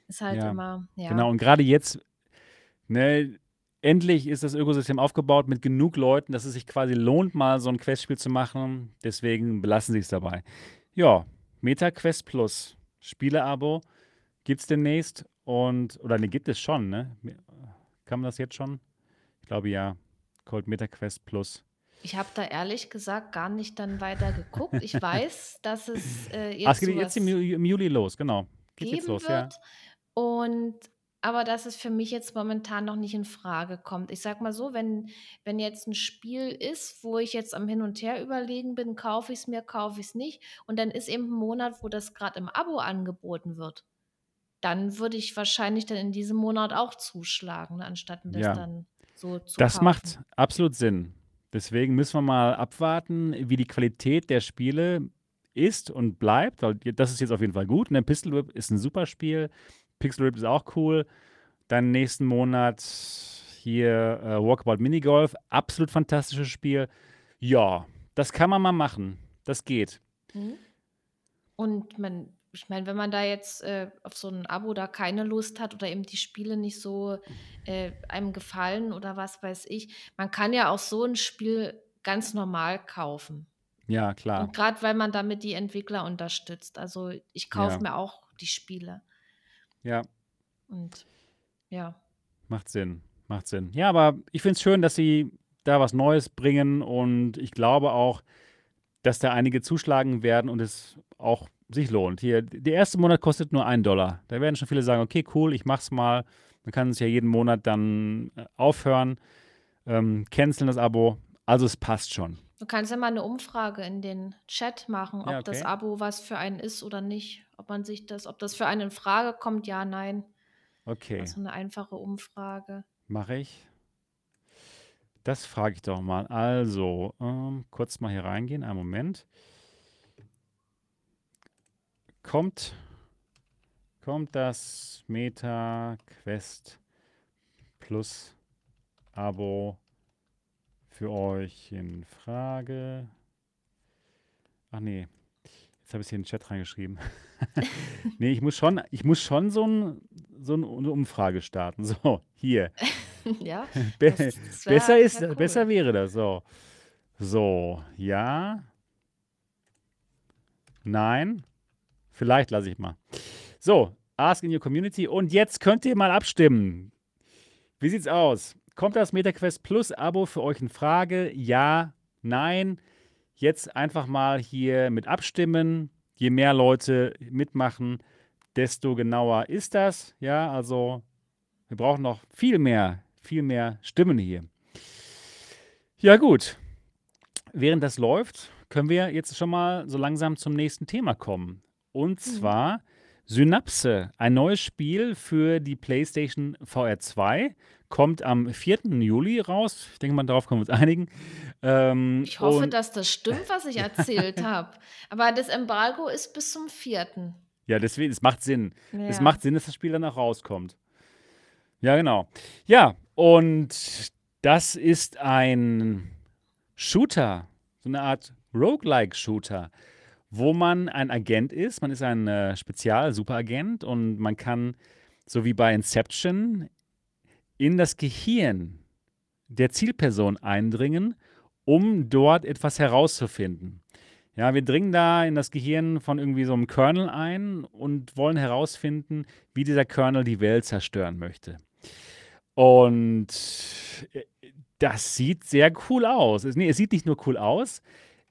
ist halt ja. immer, Genau. ja. Und gerade jetzt, ne, endlich ist das Ökosystem aufgebaut mit genug Leuten, dass es sich quasi lohnt, mal so ein Questspiel zu machen. Deswegen belassen sie es dabei. Ja, Meta Quest Plus, Spieleabo gibt es demnächst und, oder ne, gibt es schon, ne? Kann man das jetzt schon? Ich glaube ja. Cold Meta Quest Plus. Ich habe da ehrlich gesagt gar nicht dann weiter geguckt. Ich weiß, dass es äh, Ah, es jetzt geht jetzt im, Juli los, genau. Geht jetzt geben los, ja. wird und aber dass es für mich jetzt momentan noch nicht in Frage kommt. Ich sag mal so, wenn, wenn jetzt ein Spiel ist, wo ich jetzt am Hin und Her überlegen bin, kaufe ich es mir, kaufe ich es nicht, und dann ist eben ein Monat, wo das gerade im Abo angeboten wird, dann würde ich wahrscheinlich dann in diesem Monat auch zuschlagen, ne, anstatt das Ja. dann so zu Das kaufen. macht absolut Sinn. Deswegen müssen wir mal abwarten, wie die Qualität der Spiele ist und bleibt. Weil das ist jetzt auf jeden Fall gut. Ne? Pistol Whip ist ein super Spiel. Pixel Whip ist auch cool. Dann nächsten Monat hier äh, Walkabout Minigolf. Absolut fantastisches Spiel. Ja, das kann man mal machen. Das geht. Mhm. Und man, ich meine, wenn man da jetzt äh, auf so ein Abo da keine Lust hat oder eben die Spiele nicht so äh, einem gefallen oder was weiß ich, man kann ja auch so ein Spiel ganz normal kaufen. Ja, klar. Und gerade weil man damit die Entwickler unterstützt. Also ich kaufe Ja. mir auch die Spiele. Ja, Und ja. macht Sinn. Macht Sinn. Ja, aber ich finde es schön, dass sie da was Neues bringen und ich glaube auch, dass da einige zuschlagen werden und es auch sich lohnt. Hier, der erste Monat kostet nur einen Dollar. Da werden schon viele sagen, okay, cool, ich mach's mal. Man kann es ja jeden Monat dann äh, aufhören, ähm, canceln das Abo. Also es passt schon. Du kannst ja mal eine Umfrage in den Chat machen, ob Ja, das okay. Abo was für einen ist oder nicht. Ob man sich das, ob das für einen in Frage kommt, ja, nein. Okay, Also eine einfache Umfrage. mache ich. Das frage ich doch mal. Also, ähm, kurz mal hier reingehen. Einen Moment. Kommt, kommt das Meta Quest Plus Abo für euch in Frage? Ach nee, jetzt habe ich es hier in den Chat reingeschrieben. nee, ich muss schon, ich muss schon so, ein, so eine Umfrage starten. So, hier. ja, Be das, das wär, besser ist, wär cool. besser wäre das. So, so, ja, nein, vielleicht lasse ich mal. So, ask in your community und jetzt könnt ihr mal abstimmen. Wie sieht's aus? Kommt das MetaQuest Plus Abo für euch in Frage? Ja, nein. Jetzt einfach mal hier mit abstimmen. Je mehr Leute mitmachen, desto genauer ist das. Ja, also wir brauchen noch viel mehr, viel mehr Stimmen hier. Ja, gut. Während das läuft, können wir jetzt schon mal so langsam zum nächsten Thema kommen. Und zwar Synapse, ein neues Spiel für die PlayStation VR 2. kommt am 4. Juli raus. Ich denke mal, darauf können wir uns einigen. Ähm, Ich hoffe, dass das stimmt, was ich erzählt habe. Aber das Embargo ist bis zum 4. ja, deswegen, es macht Sinn. Es Ja. macht Sinn, dass das Spiel dann auch rauskommt. Ja, genau. Ja, und das ist ein Shooter, so eine Art Roguelike-Shooter, wo man ein Agent ist. Man ist ein äh, Spezial-Superagent und man kann, so wie bei Inception, in das Gehirn der Zielperson eindringen, um dort etwas herauszufinden. Ja, wir dringen da in das Gehirn von irgendwie so einem Kernel ein und wollen herausfinden, wie dieser Kernel die Welt zerstören möchte. Und äh, das sieht sehr cool aus. Es, nee, es sieht nicht nur cool aus,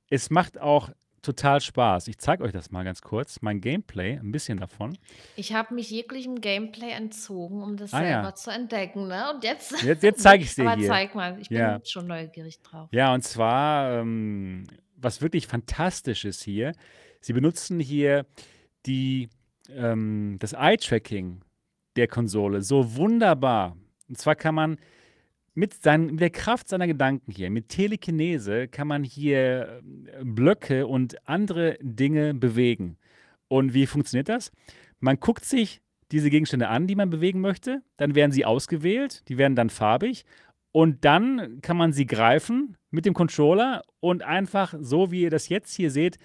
es macht auch total Spaß. Ich zeige euch das mal ganz kurz, mein Gameplay, ein bisschen davon. Ich habe mich jeglichem Gameplay entzogen, um das Ah, ja. selber zu entdecken. Ne? Und jetzt. Jetzt, jetzt zeige ich es dir Aber hier. zeig mal, ich bin Ja. schon neugierig drauf. Ja, und zwar, ähm, was wirklich fantastisch ist hier, sie benutzen hier die, ähm, das Eye-Tracking der Konsole so wunderbar. Und zwar kann man mit, seinen, mit der Kraft seiner Gedanken hier, mit Telekinese, kann man hier äh, Blöcke und andere Dinge bewegen. Und wie funktioniert das? Man guckt sich diese Gegenstände an, die man bewegen möchte, dann werden sie ausgewählt, die werden dann farbig und dann kann man sie greifen mit dem Controller und einfach, so wie ihr das jetzt hier seht,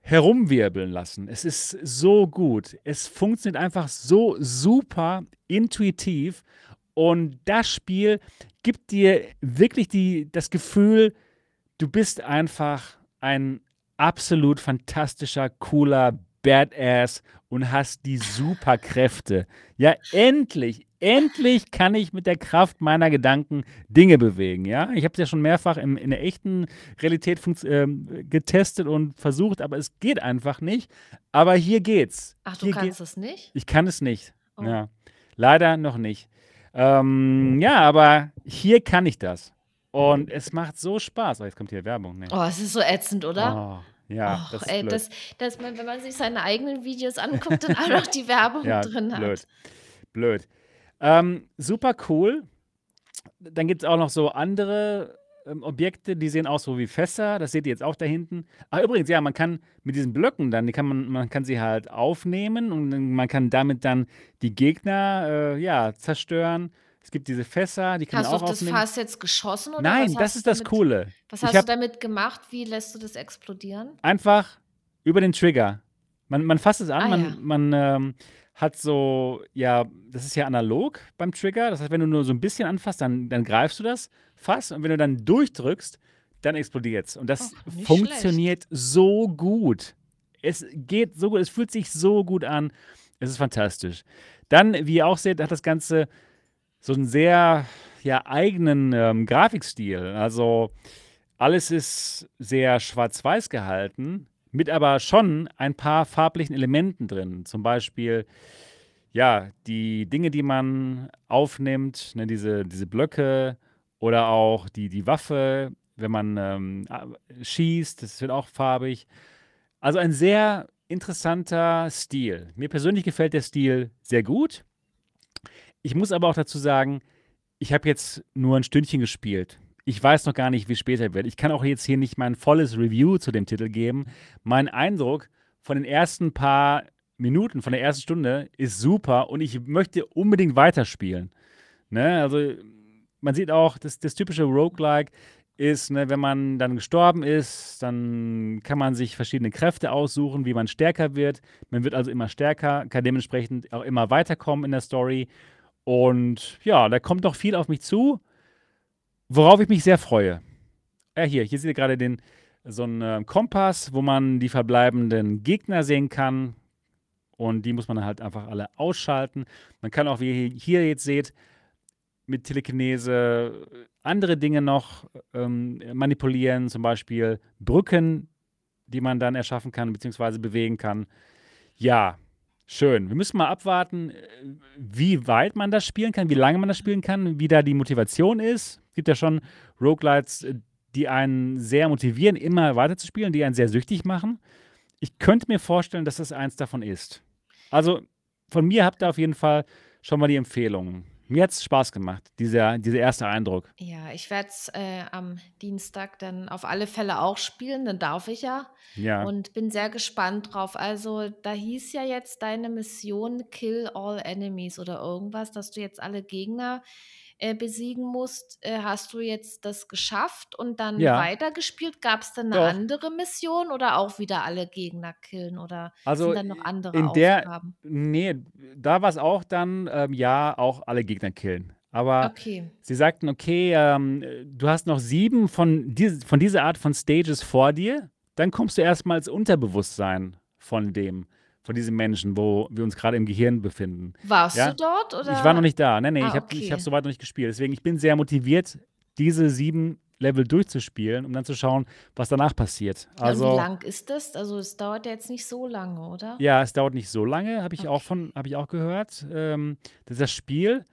herumwirbeln lassen. Es ist so gut. Es funktioniert einfach so super intuitiv. Und das Spiel gibt dir wirklich die, das Gefühl, du bist einfach ein absolut fantastischer, cooler Badass und hast die Superkräfte. Ja, endlich, endlich kann ich mit der Kraft meiner Gedanken Dinge bewegen. Ja, ich habe es ja schon mehrfach im, in der echten Realität ähm, getestet und versucht, aber es geht einfach nicht. Aber hier geht's. Ach, du hier kannst es nicht? ich kann es nicht. Oh. Ja, leider noch nicht. Ähm, ja, aber hier kann ich das. Und es macht so Spaß. Oh, jetzt kommt hier Werbung. Nee. Oh, es ist so ätzend, oder? Oh, ja, Ach, das ist ey, blöd. das, dass man, wenn man sich seine eigenen Videos anguckt, dann auch noch die Werbung ja, drin hat. blöd. Blöd. Ähm, super cool. Dann gibt es auch noch so andere ähm, Objekte, die sehen aus so wie Fässer. Das seht ihr jetzt auch da hinten. Ach, übrigens, ja, man kann mit diesen Blöcken dann, die kann man, man kann sie halt aufnehmen und man kann damit dann die Gegner äh, ja, zerstören. Es gibt diese Fässer, die kann Hast man du auch das aufnehmen. Fass jetzt geschossen oder Nein, das hast ist du das damit, Coole. Was hast du damit gemacht? Wie lässt du das explodieren? Einfach über den Trigger. Man, man fasst es an, Ah, man, ja. man ähm, hat so, ja, das ist ja analog beim Trigger. Das heißt, wenn du nur so ein bisschen anfasst, dann, dann greifst du das Fass und wenn du dann durchdrückst, dann explodiert es. Und das nicht funktioniert so gut. Es geht so gut, es fühlt sich so gut an. Es ist fantastisch. Dann, wie ihr auch seht, hat das Ganze so einen sehr ja, eigenen ähm, Grafikstil. Also alles ist sehr schwarz-weiß gehalten, mit aber schon ein paar farblichen Elementen drin. Zum Beispiel, ja, die Dinge, die man aufnimmt, ne, diese, diese Blöcke oder auch die, die Waffe, wenn man ähm, schießt, das wird auch farbig. Also ein sehr interessanter Stil. Mir persönlich gefällt der Stil sehr gut. Ich muss aber auch dazu sagen, ich habe jetzt nur ein Stündchen gespielt. Ich weiß noch gar nicht, wie es später wird. Ich kann auch jetzt hier nicht mein volles Review zu dem Titel geben. Mein Eindruck von den ersten paar Minuten, von der ersten Stunde ist super und ich möchte unbedingt weiterspielen. Ne? Also man sieht auch, das, das typische Roguelike ist, ne, wenn man dann gestorben ist, dann kann man sich verschiedene Kräfte aussuchen, wie man stärker wird. Man wird also immer stärker, kann dementsprechend auch immer weiterkommen in der Story. Und ja, da kommt noch viel auf mich zu, worauf ich mich sehr freue. Ja, hier, hier seht ihr gerade den, so einen äh, Kompass, wo man die verbleibenden Gegner sehen kann. Und die muss man halt einfach alle ausschalten. Man kann auch, wie ihr hier jetzt seht, mit Telekinese andere Dinge noch ähm, manipulieren, zum Beispiel Brücken, die man dann erschaffen kann, beziehungsweise bewegen kann. Ja, schön. Wir müssen mal abwarten, äh, wie weit man das spielen kann, wie lange man das spielen kann, wie da die Motivation ist. Es gibt ja schon Roguelites, äh, die einen sehr motivieren, immer weiter zu spielen, die einen sehr süchtig machen. Ich könnte mir vorstellen, dass das eins davon ist. Also von mir habt ihr auf jeden Fall schon mal die Empfehlung. Mir hat es Spaß gemacht, dieser, dieser erste Eindruck. Ja, ich werde es äh, am Dienstag dann auf alle Fälle auch spielen, dann darf ich ja. Ja, Und bin sehr gespannt drauf. Also, da hieß ja jetzt deine Mission Kill All Enemies oder irgendwas, dass du jetzt alle Gegner äh, besiegen musst. Äh, hast du jetzt das geschafft und dann ja, weitergespielt? Gab es dann eine doch. andere Mission oder auch wieder alle Gegner killen oder Also sind dann noch andere in der, Aufgaben? nee, da war es auch dann, ähm, ja, auch alle Gegner killen. Aber Okay. sie sagten, okay, ähm, du hast noch sieben von, dies, von dieser Art von Stages vor dir. Dann kommst du erstmal ins Unterbewusstsein von dem, von diesem Menschen, wo wir uns gerade im Gehirn befinden. Warst du Ja, dort ich war noch oder? nicht da. Nee, nee, ich Ah, habe ich hab okay. soweit noch nicht gespielt. Deswegen, ich bin sehr motiviert, diese sieben Level durchzuspielen, um dann zu schauen, was danach passiert. Ja, und wie Also, lang ist das? Also, es dauert ja jetzt nicht so lange, oder? ja, es dauert nicht so lange, habe ich auch Okay. von, habe ich auch gehört. Ähm, das ist das Spiel,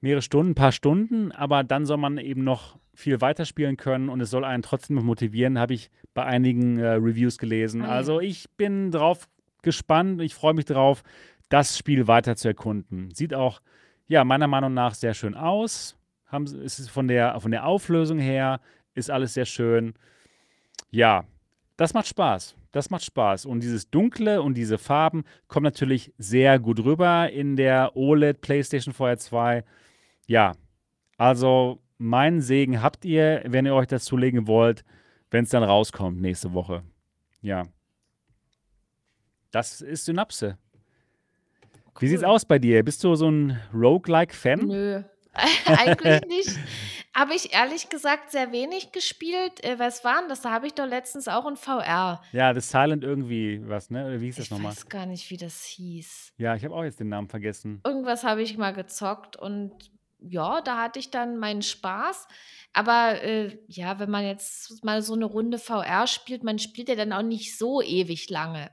mehrere Stunden, ein paar Stunden, aber dann soll man eben noch viel weiterspielen können und es soll einen trotzdem noch motivieren, habe ich bei einigen äh, Reviews gelesen. Ah Also ich bin drauf gespannt, ich freue mich drauf, das Spiel weiter zu erkunden. Sieht auch, ja, meiner Meinung nach sehr schön aus. Haben, sie- es ist von der, von der Auflösung her, ist alles sehr schön. Ja, das macht Spaß. Das macht Spaß. Und dieses Dunkle und diese Farben kommen natürlich sehr gut rüber in der OLED PlayStation VR 2. Ja, also meinen Segen habt ihr, wenn ihr euch das zulegen wollt, wenn es dann rauskommt nächste Woche. Ja, das ist Synapse. Wie sieht's Cool. aus bei dir? Bist du so ein Roguelike-Fan? Nö, eigentlich nicht. Habe ich ehrlich gesagt sehr wenig gespielt. Äh, was war 'n das? Da habe ich doch letztens auch in VR Ja, das Silent irgendwie was, ne? Oder wie hieß das ich nochmal? weiß gar nicht, wie das hieß. Ja, ich habe auch jetzt den Namen vergessen. Irgendwas habe ich mal gezockt und ja, da hatte ich dann meinen Spaß. Aber, äh, ja, wenn man jetzt mal so 'ne Runde VR spielt, man spielt ja dann auch nicht so ewig lange.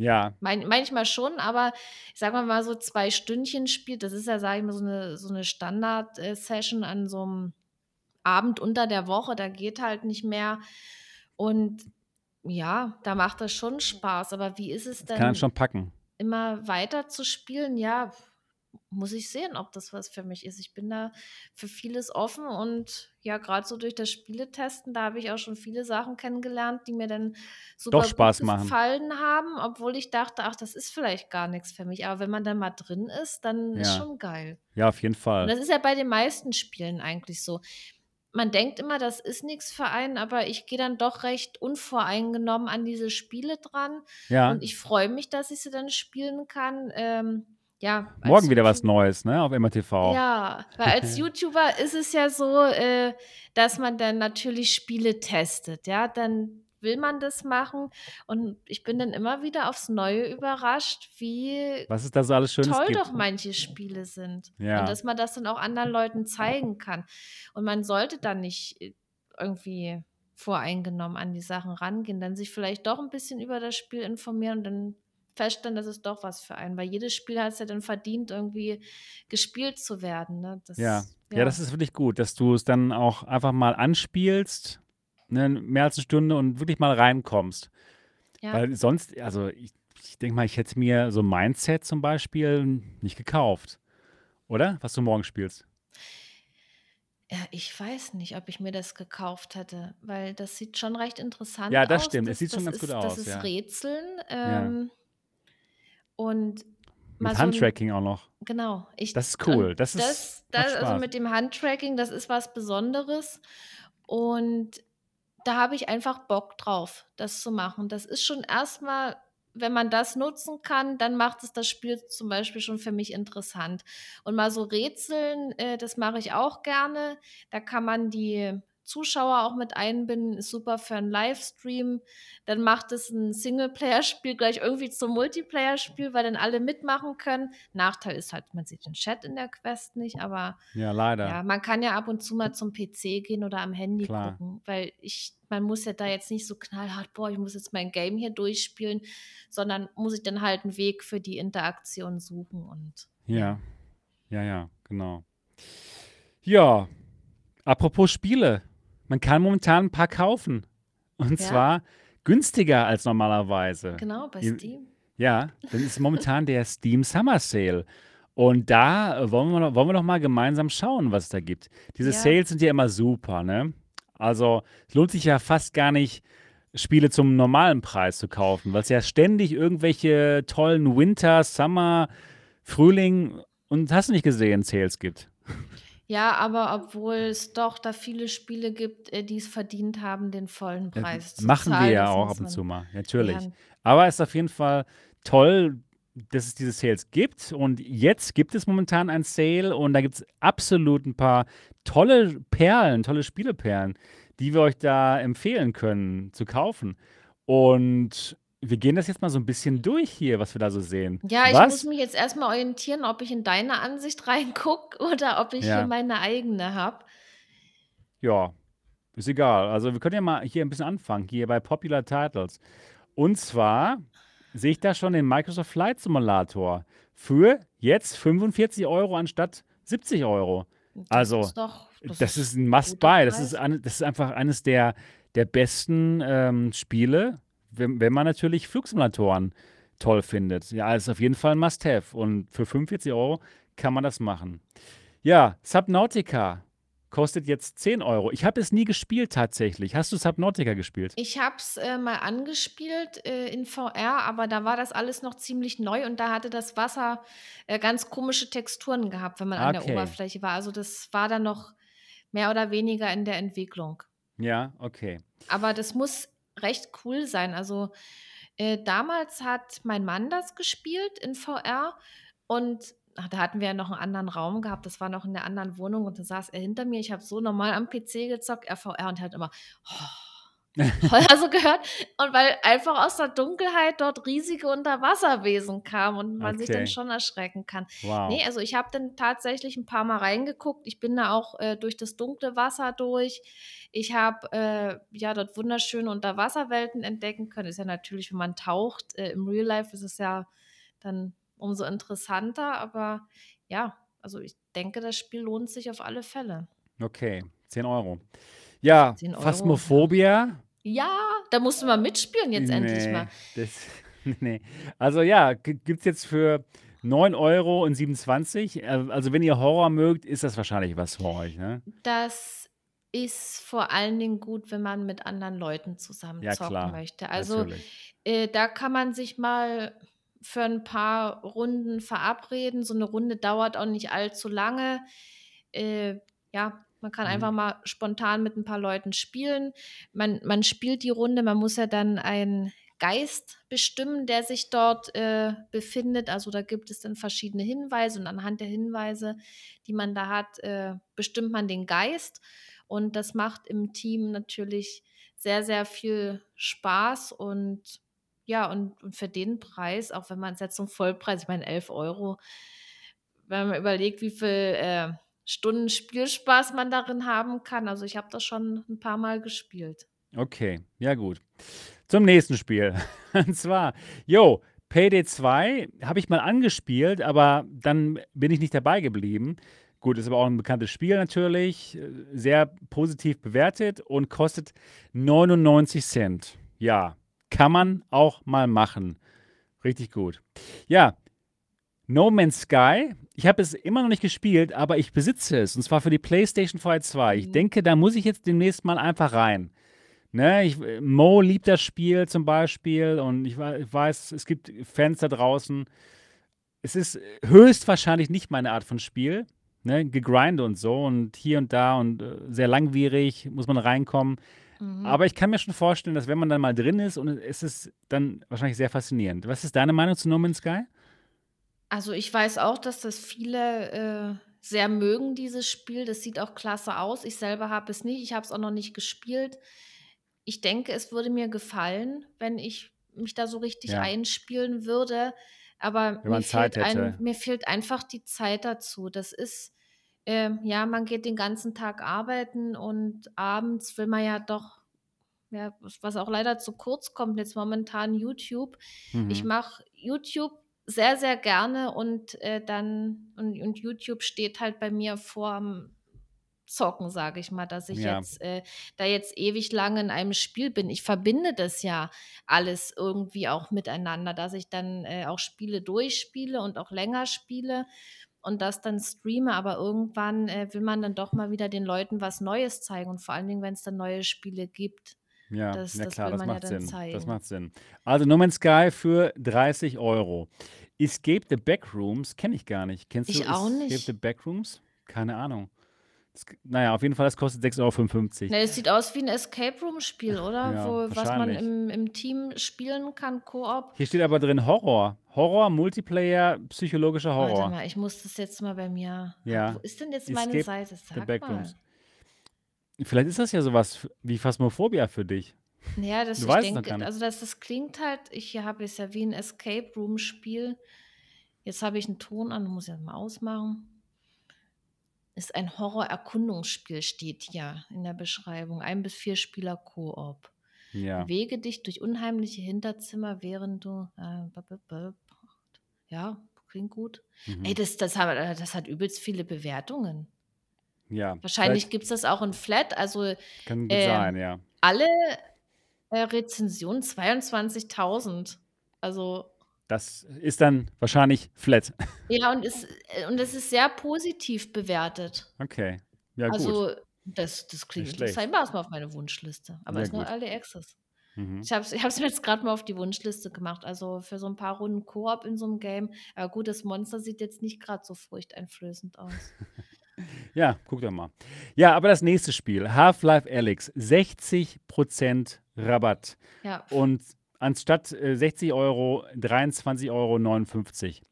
Ja, Mein manchmal schon, aber sagen wir mal so 2 Stündchen spielt, das ist ja, sage ich mal, so 'ne so 'ne Standard äh, Session an so 'm Abend unter der Woche, da geht halt nicht mehr. Und ja, da macht das schon Spaß. Aber wie ist es das kann denn, schon packen. immer weiter zu spielen? Ja, muss ich sehen, ob das was für mich ist. Ich bin da für vieles offen und ja, grad so durch das Spieletesten, da habe ich auch schon viele Sachen kennengelernt, die mir dann Doch super gut Spaß machen. gefallen haben, obwohl ich dachte: „Ach, das ist vielleicht gar nix für mich.“ Aber wenn man dann mal drin ist, dann ist Ja. schon geil. Ja, auf jeden Und Fall. das ist ja bei den meisten Spielen eigentlich so. Man denkt immer, das ist nix für einen, aber ich gehe dann doch recht unvoreingenommen an diese Spiele dran Ja. und ich freue mich, dass ich sie dann spielen kann. Ähm, ja, Morgen wieder was Neues, ne, auf MRTV. ja, weil als YouTuber ist es ja so, äh, dass man dann natürlich Spiele testet, ja? Dann will man das machen und ich bin dann immer wieder aufs Neue überrascht, wie Was es da so alles Schönes toll gibt, doch ne? manche Spiele sind und Ja. dass man das dann auch anderen Leuten zeigen kann. Und man sollte dann nicht, äh, irgendwie voreingenommen an die Sachen rangehen, dann sich vielleicht doch 'n bisschen über das Spiel informieren und dann feststellen, das ist doch was für einen, weil jedes Spiel hat's ja dann verdient, irgendwie gespielt zu werden, ne? Ja. Das Ja, das ja. ist wirklich gut, dass du es dann auch einfach mal anspielst, ne, mehr als 'ne Stunde und wirklich mal reinkommst. Ja. Weil sonst also, ich ich denke mal, ich hätte mir so Mindset zum Beispiel nicht gekauft, oder? Was du morgen spielst. Ja, ich weiß nicht, ob ich mir das gekauft hätte, weil das sieht schon recht interessant Ja, das aus. stimmt. Es Das sieht schon das ganz gut ist das aus, ist ja. Rätseln, Ja. Und Mit so Handtracking auch noch. genau. Ich Das ist cool. Das das ist das also, mit dem Handtracking, das ist was Besonderes und da habe ich einfach Bock drauf, das zu machen. Das ist schon erst mal wenn man das nutzen kann, dann macht es das Spiel zum Beispiel schon für mich interessant. Und mal so Rätseln, äh, das mache ich auch gerne. Da kann man die Zuschauer auch mit einbinden, ist super für 'n Livestream. Dann macht es 'n Singleplayer-Spiel gleich irgendwie zum Multiplayer-Spiel, weil dann alle mitmachen können. Nachteil ist halt, man sieht den Chat in der Quest nicht, aber Ja, leider. ja, man kann ja ab und zu mal zum PC gehen oder am Handy Klar. gucken, weil ich man muss ja da jetzt nicht so knallhart: „Boah, ich muss jetzt mein Game hier durchspielen“, sondern muss sich dann halt 'n Weg für die Interaktion suchen und. Ja. Ja, ja, genau. Ja, apropos Spiele. Man kann momentan 'n paar kaufen. Und Ja. zwar günstiger als normalerweise. Genau, bei Steam. ja, dann ist momentan der Steam Summer Sale. Und da äh, wollen wir noch wollen wir noch mal gemeinsam schauen, was es da gibt. Diese Ja. Sales sind ja immer super, ne? Also, es lohnt sich ja fast gar nicht, Spiele zum normalen Preis zu kaufen, weil's ja ständig irgendwelche tollen Winter, Summer, Frühling und hast du nicht gesehen, Sales gibt. Ja, aber obwohl es doch da viele Spiele gibt, äh, die es verdient haben, den vollen m Preis zu machen wir zahlen, ja das auch muss ab und man zu mal, ja. natürlich. Aber es ist auf jeden Fall toll, dass es diese Sales gibt und jetzt gibt es momentan einen Sale und da gibt's absolut 'n paar tolle Perlen, tolle Spieleperlen, die wir euch da empfehlen können zu kaufen. Und wir gehen das jetzt mal so 'n bisschen durch hier, was wir da so sehen. Ja, ich muss Was mich jetzt erst mal orientieren, ob ich in deine Ansicht reingucke oder ob ich hier Ja. meine eigene habe. Ja, ist egal. Also, wir können ja mal hier 'n bisschen anfangen, hier bei Popular Titles. Und zwar sehe ich da schon den Microsoft Flight Simulator für jetzt 45 € anstatt 70 €. Das Also, ist doch das das ist ist 'n 'n Must guter buy. Das ist das ist einfach eines der der besten, ähm, Spiele, wenn wenn man natürlich Flugsimulatoren toll findet. Ja, ist auf jeden Fall 'n Must have und für 45 € kann man das machen. Ja, Subnautica kostet jetzt 10 €. Ich habe es nie gespielt tatsächlich. Hast du Subnautica gespielt? Ich habe es, äh, mal angespielt, äh, in VR, aber da war das alles noch ziemlich neu und da hatte das Wasser, äh, ganz komische Texturen gehabt, wenn man an der Okay. Oberfläche war. Also, das war dann noch mehr oder weniger in der Entwicklung. Ja, okay. Aber das muss recht cool sein. Also, äh, damals hat mein Mann das gespielt in VR und ach, da hatten wir ja noch 'n anderen Raum gehabt. Das war noch in der anderen Wohnung und da saß er hinter mir. Ich habe so normal am PC gezockt, er VR und hat immer so gehört und weil einfach aus der Dunkelheit dort riesige Unterwasserwesen kamen und man sich dann Okay. schon erschrecken kann. Wow. Ne, also, ich habe dann tatsächlich 'n paarmal reingeguckt. Ich bin da auch, äh, durch das dunkle Wasser durch. Ich habe, äh, ja, dort wunderschöne Unterwasserwelten entdecken können. Ist ja natürlich, wenn man taucht, äh, im Real Life ist es ja dann umso interessanter, aber ja, also, ich denke, das Spiel lohnt sich auf alle Fälle. Okay, 10 €. Ja, 10 €, ja. Phasmophobia Ja, da musst du mal mitspielen jetzt endlich mal. Das ne. Also, ja, gi gibt's jetzt für 9,27 €. Äh, also, wenn ihr Horror mögt, ist das wahrscheinlich was für euch, ne? Das ist vor allen Dingen gut, wenn man mit anderen Leuten zusammen Ja zocken klar, möchte. Also, äh, da kann man sich mal für 'n paar Runden verabreden. So 'ne Runde dauert auch nicht allzu lange. Äh, ja, man kann einfach Mhm. mal spontan mit 'n paar Leuten spielen. Man man spielt die Runde man muss ja dann einen Geist bestimmen, der sich dort, äh, befindet. Also, da gibt es dann verschiedene Hinweise und anhand der Hinweise, die man da hat, äh, bestimmt man den Geist und das macht im Team natürlich sehr, sehr viel Spaß und ja, und und für den Preis, auch wenn man's jetzt zum Vollpreis ich meine 11 €, wenn man überlegt, wie viel, äh, Stunden Spielspaß man darin haben kann. Also, ich habe das schon 'n paarmal gespielt. Okay, ja gut. Zum nächsten Spiel. Und zwar, jo, Payday 2 habe ich mal angespielt, aber dann bin ich nicht dabei geblieben. Gut, ist aber auch 'n bekanntes Spiel natürlich, äh, sehr positiv bewertet und kostet 99 $. Ja, kann man auch mal machen. Richtig gut. Ja, No Man's Sky, ich habe es immer noch nicht gespielt, aber ich besitze es und zwar für die PlayStation VR 2. Ich Mhm. denke, da muss ich jetzt demnächst mal einfach rein, ne? Ich Mo liebt das Spiel zum Beispiel und ich ich weiß, es gibt Fans da draußen. Es ist höchstwahrscheinlich nicht meine Art von Spiel, ne? Gegrinde und so und hier und da und, äh, sehr langwierig, muss man reinkommen. Mhm. Aber ich kann mir schon vorstellen, dass wenn man dann mal drin ist und es ist dann wahrscheinlich sehr faszinierend. Was ist deine Meinung zu No Man's Sky? Also, ich weiß auch, dass das viele, äh, sehr mögen, dieses Spiel. Das sieht auch klasse aus. Ich selber habe es nicht. Ich habe es auch noch nicht gespielt. Ich denke, es würde mir gefallen, wenn ich mich da so richtig Ja. einspielen würde, aber Wenn mir man Zeit fehlt ein hätte. mir fehlt einfach die Zeit dazu. Das ist ähm, ja, man geht den ganzen Tag arbeiten und abends will man ja doch ja, was was auch leider zu kurz kommt jetzt momentan, YouTube. Ich Mhm. mache YouTube sehr, sehr gerne und, äh, dann und und YouTube steht halt bei mir vorm Zocken, sage ich mal, dass ich Ja. jetzt, äh, da jetzt ewig lange in einem Spiel bin. Ich verbinde das ja alles irgendwie auch miteinander, dass ich dann, äh, auch Spiele durchspiele und auch länger spiele. und das dann streame, aber irgendwann, äh, will man dann doch mal wieder den Leuten was Neues zeigen und vor allen Dingen, wenn's dann neue Spiele gibt. Ja, Das ja das klar, will das man ja macht dann Sinn. Das zeigen. macht Sinn. Also No Man's Sky für 30 €. Escape the Backrooms kenne ich gar nicht. Kennst du Ich auch Escape the nicht. Backrooms? Keine Ahnung. Das k na ja, auf jeden Fall, das kostet 6,55 €. Ne, es sieht aus wie 'n Escape Room Spiel, oder? Ja, Wo was man im im Team spielen kann, Koop? Hier steht aber drin Horror. Horror, Multiplayer, psychologischer Warte Horror. mal, ich muss das jetzt mal bei mir ab wo Ja, ist denn jetzt meine Escape Seite? the Sag Backrooms. mal. Vielleicht ist das ja so was f wie Phasmophobia für dich. Ja, das Du ich weißt es noch gar denke also, das das klingt halt ich habe es ja wie 'n Escape Room Spiel. Jetzt habe ich 'n Ton an, muss ich erst mal ausmachen. Ist ein Horror-Erkundungsspiel, steht hier in der Beschreibung. 1 bis 4 Spieler Koop. Ja. Bewege dich durch unheimliche Hinterzimmer, während du, äh, ja, klingt gut. Ey, Mhm. das das ha äh, das hat übelst viele Bewertungen. Ja, Wahrscheinlich vielleicht gibt's das auch in Flat, also, Kann gut sein, ähm, ja. alle, äh, Rezensionen 22.000. Also Das ist dann wahrscheinlich Flat. Ja, und es äh, und es ist sehr positiv bewertet. Okay. Ja, gut. Also, das das klingt Nicht interessant. schlecht. Ich mache es mal auf meine Wunschliste, aber Sehr ist nur gut. Early Access. Mhm. Ich habe es es mir jetzt grad mal auf die Wunschliste gemacht, also, für so 'n paar Runden Koop in so 'nem Game. Aber gut, das Monster sieht jetzt nicht grad so furchteinflößend aus. Ja, guck doch mal. Ja, aber das nächste Spiel, Half-Life Alyx, 60 % Rabatt. Ja. Und anstatt, äh, 60 €, 23,59 €.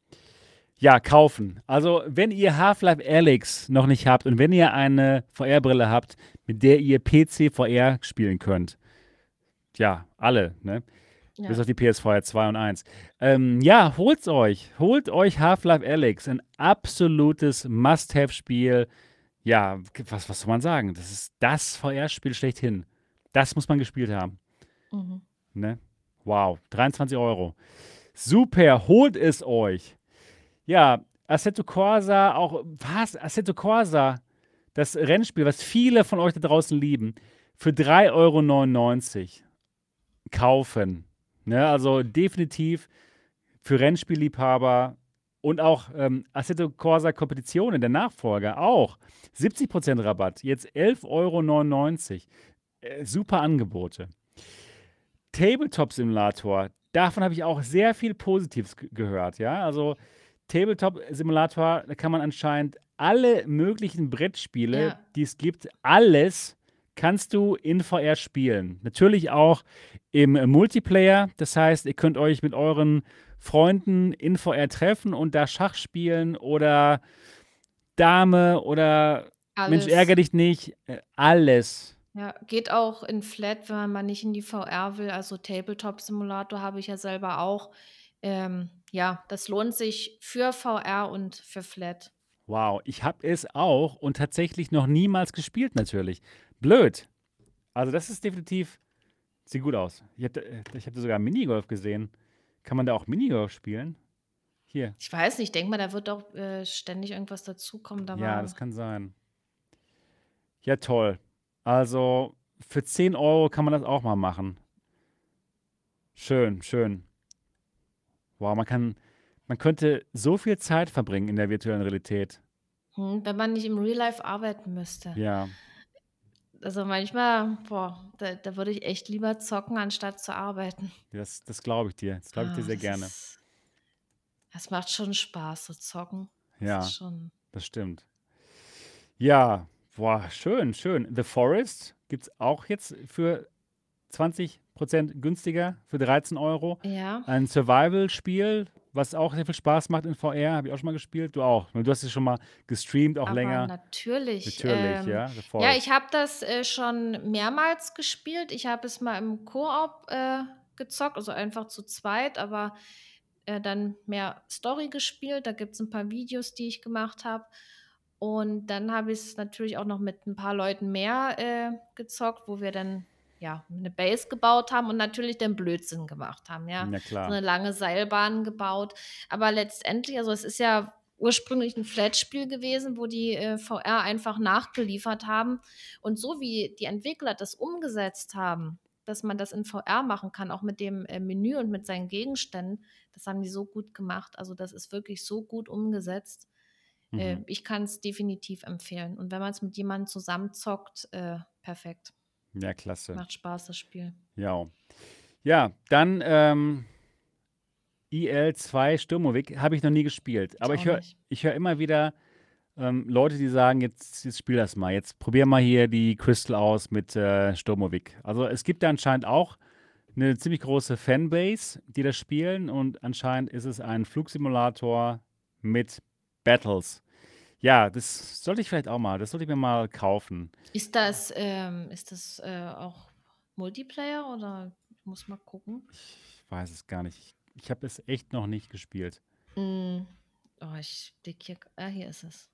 Ja, kaufen. Also, wenn ihr Half-Life Alyx noch nicht habt und wenn ihr eine VR-Brille habt, mit der ihr PC VR spielen könnt ja, alle, ne? Bis Ja. auf die PSVR 2 und 1. Ähm, ja, holt's euch. Holt euch Half-Life Alyx, 'n absolutes Must-have-Spiel. Ja, was was soll man sagen? Das ist das VR-Spiel schlechthin. Das muss man gespielt haben, Mhm. ne? Wow, 23 €. Super, holt es euch. Ja, Assetto Corsa auch was? Assetto Corsa, das Rennspiel, was viele von euch da draußen lieben, für 3,99 € kaufen, ne? Also, definitiv für Rennspielliebhaber und auch, ähm, Assetto Corsa Competizione, der Nachfolger, auch 70 % Rabatt, jetzt 11,99 €. Äh, super Angebote. Tabletop Simulator, davon habe ich auch sehr viel Positives gehört, ja? Also, Tabletop Simulator, da kann man anscheinend alle möglichen Brettspiele, Ja. die es gibt alles kannst du in VR spielen. Natürlich auch im Multiplayer. Das heißt, ihr könnt euch mit euren Freunden in VR treffen und da Schach spielen oder Dame oder Mensch, Alles. ärgere dich nicht, alles. Ja, geht auch in Flat, wenn man mal nicht in die VR will. Also, Tabletop Simulator habe ich ja selber auch. Ähm, ja, das lohnt sich für VR und für Flat. Wow, ich habe es auch und tatsächlich noch niemals gespielt natürlich. Blöd. Also, das ist definitiv sieht gut aus. Ich habe äh, ich habe da sogar Minigolf gesehen. Kann man da auch Minigolf spielen? Hier. Ich weiß nicht, ich denke mal, da wird auch, äh, ständig irgendwas dazukommen. Da Ja, das kann sein. Ja, toll. Also, für 10 € kann man das auch mal machen. Schön, schön. Wow, man kann man könnte so viel Zeit verbringen in der virtuellen Realität. Mhm, wenn man nicht im Real Life arbeiten müsste. Ja. Also, manchmal, boah, da da würde ich echt lieber zocken, anstatt zu arbeiten. Das das glaube ich dir. Das glaube ich dir Ah, sehr das gerne. ist das macht schon Spaß, so zocken. Das Ja, ist schon das stimmt. Ja, boah, schön, schön. The Forest gibt's auch jetzt für 20 % günstiger, für 13 €. Ja. Ein Survival-Spiel, was auch sehr viel Spaß macht in VR, habe ich auch schon mal gespielt. Du auch? Du hast es schon mal gestreamt, auch Aber länger. natürlich, Natürlich, ähm, ja, The ja, ich habe das, äh, schon mehrmals gespielt. Ich habe es mal im Koop, äh, gezockt, also, einfach zu zweit, aber, äh, dann mehr Story gespielt. Da gibt's 'n paar Videos, die ich gemacht habe. Und dann habe ich's natürlich auch noch mit 'n paar Leuten mehr, äh, gezockt, wo wir dann, ja, 'ne Base gebaut haben und natürlich dann Blödsinn gemacht haben, ja? So klar. 'ne lange Seilbahn gebaut. Aber letztendlich also, es ist ja ursprünglich 'n Flat-Spiel gewesen, wo die, äh, VR einfach nachgeliefert haben. Und so wie die Entwickler das umgesetzt haben, dass man das in VR machen kann, auch mit dem, äh, Menü und mit seinen Gegenständen, das haben die so gut gemacht. Also, das ist wirklich so gut umgesetzt. Äh, Mhm. ich kann es definitiv empfehlen. Und wenn man es mit jemandem zusammenzockt, äh, perfekt. Ja, klasse. Macht Spaß, das Spiel. Ja. Ja, dann ähm, IL2 Sturmovik habe ich noch nie gespielt. Aber Ich ich höre hör immer wieder ähm, Leute, die sagen, jetzt, jetzt spiel das mal. Jetzt probier mal hier die Crystal aus mit äh, Sturmovik. Also es gibt da anscheinend auch eine ziemlich große Fanbase, die das spielen. Und anscheinend ist es ein Flugsimulator mit Battles. Ja, das sollte ich vielleicht auch mal, das sollte ich mir mal kaufen. Ist das, ähm, ist das äh, auch Multiplayer oder ich muss mal gucken? Ich weiß es gar nicht. Ich, ich habe es echt noch nicht gespielt. Mm, oh, ich blick hier. Ah, hier ist es.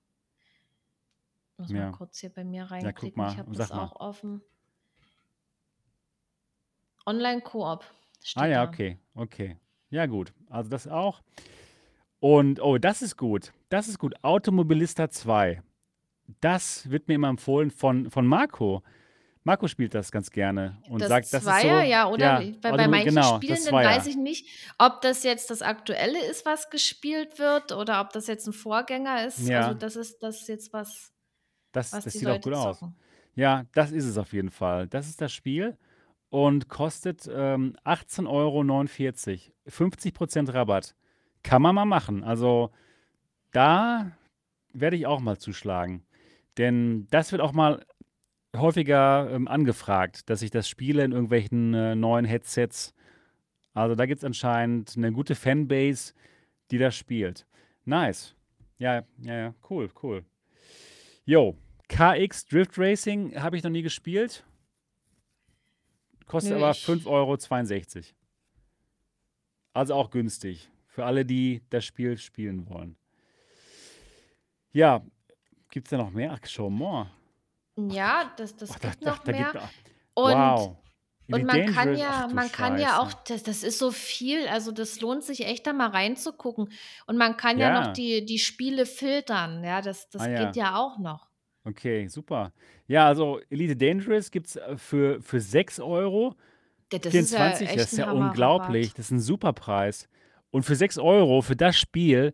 Muss mal Ja, kurz hier bei mir ja, guck reinklicken. Ich mal habe das mal. auch offen. Online-Koop Ah ja, da. okay, okay. Ja, gut. Also das auch. Und, oh, das ist gut. Das ist gut. Automobilista 2. Das wird mir immer empfohlen von, von Marco. Marco spielt das ganz gerne und Das sagt, das ist Zweier, so, ja, oder? ja, bei Automobil, manchen genau, das Spielen, dann Zweier. weiß ich nicht, ob das jetzt das Aktuelle ist, was gespielt wird, oder ob das jetzt ein Vorgänger ist. Also Ja, das ist das ist jetzt was, das, was das sieht auch Leute gut aus. zocken. Ja, das ist es auf jeden Fall. Das ist das Spiel und kostet ähm, 18,49 Euro. 50% Rabatt. Kann man mal machen. Also da werde ich auch mal zuschlagen. Denn das wird auch mal häufiger ähm, angefragt, dass ich das spiele in irgendwelchen äh, neuen Headsets. Also da gibt es anscheinend eine gute Fanbase, die das spielt. Nice. Ja, ja, ja, cool, cool. Yo, KX Drift Racing habe ich noch nie gespielt. Kostet Nö, aber ich 5,62 Euro. Also auch günstig. Für alle, die das Spiel spielen wollen. Ja, gibt es da noch mehr? Ach, more. Ach, Ja, das ach, das da, gibt da, noch da gibt mehr. ach, Und Wow. und man kann. Ach ja du man kann ja auch Scheiße. das das ist so viel, also das lohnt sich echt, da mal reinzugucken. Und man kann ja noch Ja. die die Spiele filtern, ja, das Ah das geht ja. auch noch. Okay, super. Ja, also Elite Dangerous gibt es für, für 6 Euro. Das ist ja 24, das ist ja unglaublich. Das ist ein super Preis. Und für 6 Euro für das Spiel,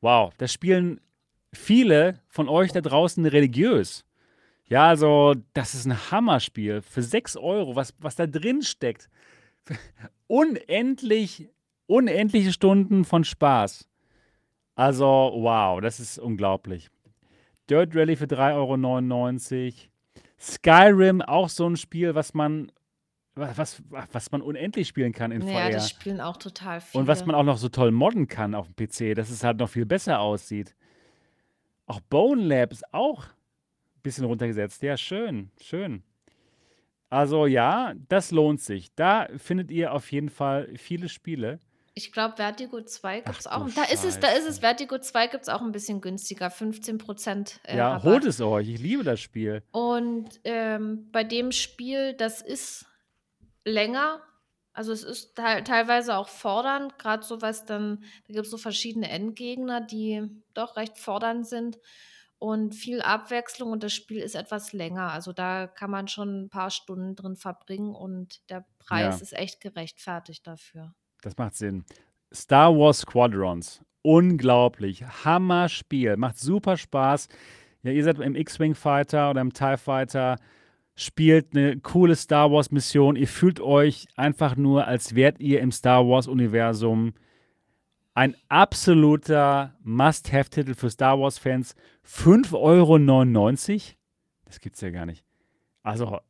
wow, das spielen viele von euch da draußen religiös. Ja, also das ist ein Hammerspiel. Für 6 Euro, was, was da drin steckt. Unendlich, unendliche Stunden von Spaß. Also, wow, das ist unglaublich. Dirt Rally für 3,99 Euro. Skyrim, auch so ein Spiel, was man, was, was man unendlich spielen kann in Ja, das VR. spielen auch total Und was man viele. auch noch so toll modden kann auf dem PC, dass es halt noch viel besser aussieht. Auch Bone Lab ist auch ein bisschen runtergesetzt. Ja, schön, schön. Also ja, das lohnt sich. Da findet ihr auf jeden Fall viele Spiele. Ich glaube, Vertigo 2 Ach gibt's auch. Da ist es da ist es. Scheiße. Vertigo 2 gibt's auch 'n bisschen günstiger, 15% äh, Ja, holt Rabatt. es euch. Ich liebe das Spiel. Und, ähm, bei dem Spiel, das ist länger. Also, es ist teil teilweise auch fordernd, grad so was dann da gibt's so verschiedene Endgegner, die doch recht fordernd sind und viel Abwechslung und das Spiel ist etwas länger. Also, da kann man schon 'n paar Stunden drin verbringen und der Preis Ja. ist echt gerechtfertigt dafür. Das macht Sinn. Star Wars Squadrons. Unglaublich. Hammer-Spiel. Macht super Spaß. Ja, ihr seid im X-Wing Fighter oder im TIE Fighter. Spielt eine coole Star Wars Mission. Ihr fühlt euch einfach nur, als wärt ihr im Star Wars Universum. Ein absoluter Must-Have-Titel für Star Wars-Fans. 5,99 Euro? Das gibt's ja gar nicht. Also, Ja,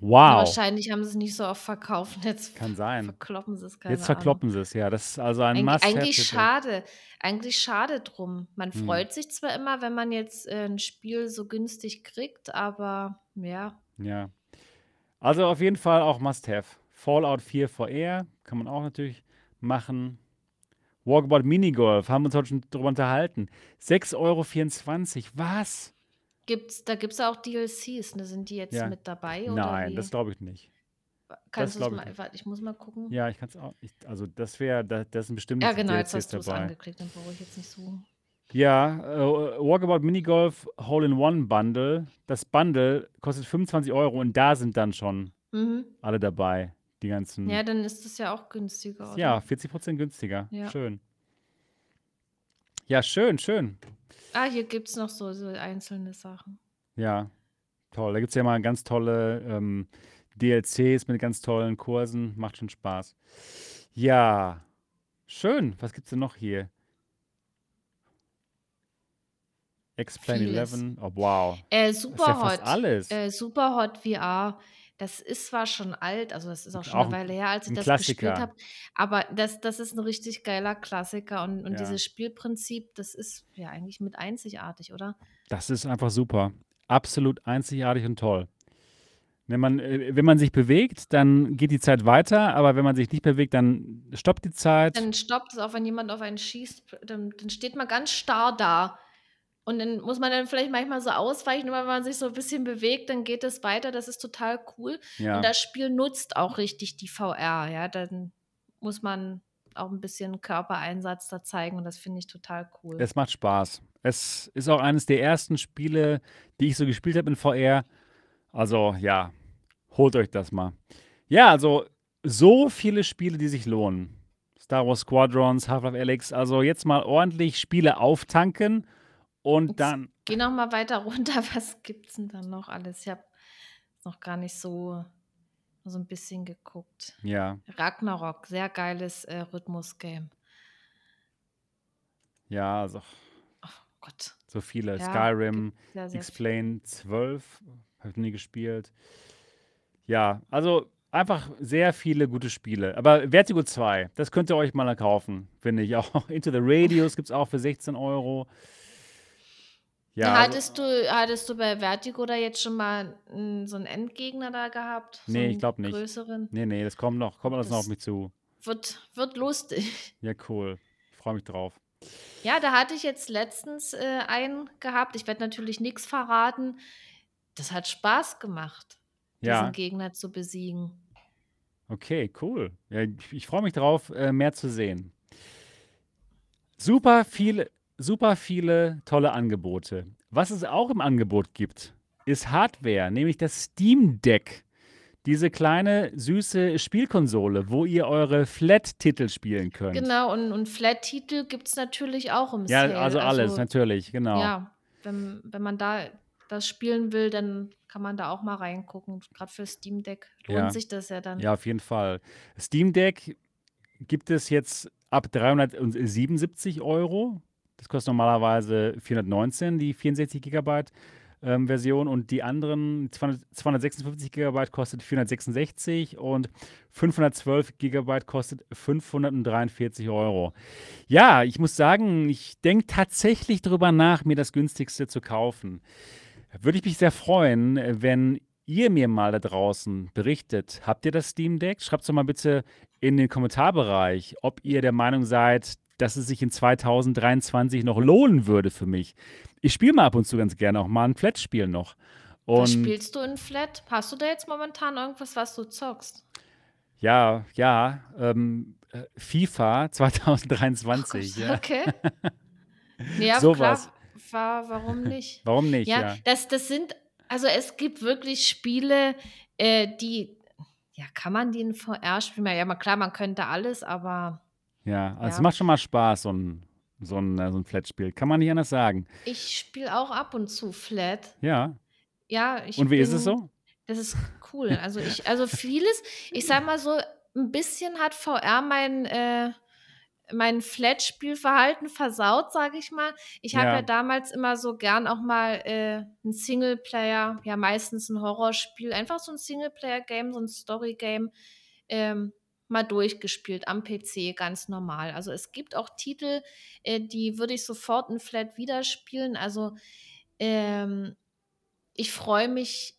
wow. wahrscheinlich haben sie's nicht so oft verkauft jetzt Kann sein. verkloppen sie's, Jetzt keine Ahnung. verkloppen sie es, ja. Das ist also ein Eig eigentlich Must-Have-Titel. schade. Eigentlich schade drum. Man Hm. freut sich zwar immer, wenn man jetzt, äh, 'n Spiel so günstig kriegt, aber ja. Ja. Also auf jeden Fall auch Must-Have. Fallout 4 VR kann man auch natürlich machen. Walkabout Minigolf, haben wir uns heute schon drüber unterhalten. 6,24 Euro. Was? Gibt's da gibt's auch DLCs, ne? Sind die jetzt Ja. mit dabei oder Nein, das wie? glaube ich nicht. Das kannst ich mal nicht. warte, ich muss mal gucken. Ja, ich kann es auch nicht. Also das wäre, da, das sind bestimmt Ja, genau, jetzt DLCs hast du's dabei. angeklickt, dann brauche ich jetzt nicht so Ja, äh, Walkabout Minigolf Hole-in-One Bundle. Das Bundle kostet 25 Euro und da sind dann schon Mhm. alle dabei. Die ganzen. Ja, dann ist es ja auch günstiger, Ja, oder? 40% günstiger. Ja. Schön. Ja, schön, schön. Ah, hier gibt es noch so, so einzelne Sachen. Ja, toll. Da gibt es ja mal ganz tolle ähm, DLCs mit ganz tollen Kursen. Macht schon Spaß. Ja, schön. Was gibt es denn noch hier? Explain Vieles. 11. Oh, wow. Äh, Das ist ja fast Superhot. alles. Äh, Superhot VR. Das ist zwar schon alt, also das ist auch schon Auch eine ein, Weile her, als ich ein das gespielt Klassiker. habe, aber das, das ist ein richtig geiler Klassiker und, und Ja, dieses Spielprinzip, das ist ja eigentlich mit einzigartig, oder? das ist einfach super. Absolut einzigartig und toll. Wenn man, äh, wenn man sich bewegt, dann geht die Zeit weiter, aber wenn man sich nicht bewegt, dann stoppt die Zeit. Dann stoppt es auch, wenn jemand auf einen schießt, dann, dann steht man ganz starr da. Und dann muss man dann vielleicht manchmal so ausweichen, aber wenn man sich so ein bisschen bewegt, dann geht es weiter. Das ist total cool. Und Ja, das Spiel nutzt auch richtig die VR. Ja, dann muss man auch ein bisschen Körpereinsatz da zeigen und das finde ich total cool. es macht Spaß. Es ist auch eines der ersten Spiele, die ich so gespielt habe in VR. Also ja, holt euch das mal. Ja, also so viele Spiele, die sich lohnen. Star Wars Squadrons, Half-Life Alyx. Also jetzt mal ordentlich Spiele auftanken und Jetzt dann. geh noch mal weiter runter. Was gibt's denn dann noch alles? Ich habe noch gar nicht so, so ein bisschen geguckt. Ja, Ragnarok, sehr geiles äh, Rhythmus-Game. ja, also Oh Gott. so viele. Ja, Skyrim, sehr, sehr viel. X-Plane 12, habe ich nie gespielt. Ja, also einfach sehr viele gute Spiele. Aber Vertigo 2, das könnt ihr euch mal kaufen, finde ich auch. Into the Radius gibt es auch für 16 Euro. Ja, Hattest du, hattest du bei Vertigo da jetzt schon mal n, so einen Endgegner da gehabt? So nee, ich glaube nicht. größeren? Nee, nee, das kommt noch. Kommt alles noch auf mich zu. wird, wird lustig. Ja, cool. Ich freue mich drauf. Ja, da hatte ich jetzt letztens äh, einen gehabt. Ich werde natürlich nichts verraten. Das hat Spaß gemacht, diesen Ja, Gegner zu besiegen. okay, cool. Ja, ich ich freue mich drauf, äh, mehr zu sehen. Super viele, super viele tolle Angebote. Was es auch im Angebot gibt, ist Hardware, nämlich das Steam Deck. Diese kleine, süße Spielkonsole, wo ihr eure Flat-Titel spielen könnt. Genau, und, und Flat-Titel gibt es natürlich auch im Ja, Sale. also alles, Also natürlich, genau. ja, wenn, wenn man da das spielen will, dann kann man da auch mal reingucken. Gerade für Steam Deck lohnt Ja, sich das ja dann. ja, auf jeden Fall. Steam Deck gibt es jetzt ab 377 Euro. Das kostet normalerweise 419, die 64 Gigabyte ähm, Version. Und die anderen 200, 256 Gigabyte kostet 466 und 512 Gigabyte kostet 543 Euro. Ja, ich muss sagen, ich denke tatsächlich darüber nach, mir das günstigste zu kaufen. Würde ich mich sehr freuen, wenn ihr mir mal da draußen berichtet. Habt ihr das Steam Deck? Schreibt es doch mal bitte in den Kommentarbereich, ob ihr der Meinung seid, dass es sich in 2023 noch lohnen würde für mich. Ich spiele mal ab und zu ganz gerne auch mal ein Flat-Spiel noch. Was Und spielst du in Flat? Hast du da jetzt momentan irgendwas, was du zockst? ja, ja, ähm, äh, FIFA Ach 2023, Gott, ja. okay. Ja, Sowas. klar, war, warum nicht? Warum nicht, Ja, ja. das, das sind, also es gibt wirklich Spiele, äh, die, ja, kann man die in VR spielen? Ja, klar, man könnte alles, aber Ja, also es ja. macht schon mal Spaß, so ein, so ein, äh, so ein Flat-Spiel. Kann man nicht anders sagen. Ich spiele auch ab und zu Flat. Ja. Ja, ich Und wie ist es bin, so? das ist cool. Also ich, also vieles, ich sag mal so, ein bisschen hat VR mein, äh, mein Flat-Spielverhalten versaut, sage ich mal. Ich habe ja Ja, damals immer so gern auch mal äh, ein Singleplayer, ja meistens ein Horrorspiel, einfach so ein Singleplayer-Game, so ein Story-Game, ähm, mal durchgespielt am PC, ganz normal. Also es gibt auch Titel, äh, die würde ich sofort in Flat wieder spielen. Also ähm, ich freue mich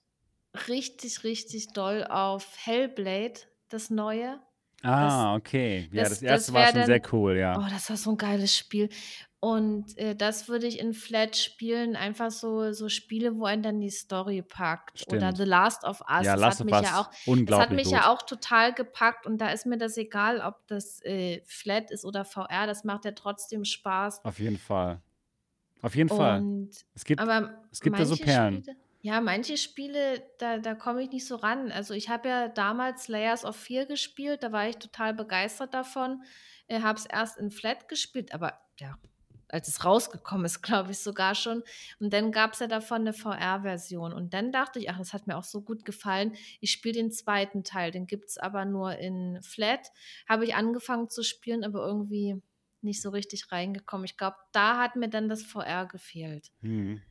richtig, richtig doll auf Hellblade, das neue. Das, Ah, okay. Ja, das das, erste das war schon sehr dann, cool, ja. oh, das war so ein geiles Spiel. Und äh, das würde ich in Flat spielen, einfach so, so Spiele, wo einen dann die Story packt. Oder Stimmt. The Last of Us, Ja, das Last hat mich ja auch, das hat mich gut. ja auch total gepackt und da ist mir das egal, ob das äh, Flat ist oder VR, das macht ja trotzdem Spaß. Auf jeden Fall. Auf jeden Fall. Und Es gibt, aber es gibt da so Perlen. Spiele, ja, manche Spiele, da, da komme ich nicht so ran. Also ich habe ja damals Layers of Fear gespielt, da war ich total begeistert davon. Äh, habe es erst in Flat gespielt, aber ja, als es rausgekommen ist, glaube ich sogar schon. Und dann gab es ja davon eine VR-Version. Und dann dachte ich: „Ach, das hat mir auch so gut gefallen. Ich spiele den zweiten Teil, den gibt es aber nur in Flat.“ Habe ich angefangen zu spielen, aber irgendwie nicht so richtig reingekommen. Ich glaube, da hat mir dann das VR gefehlt. Mhm.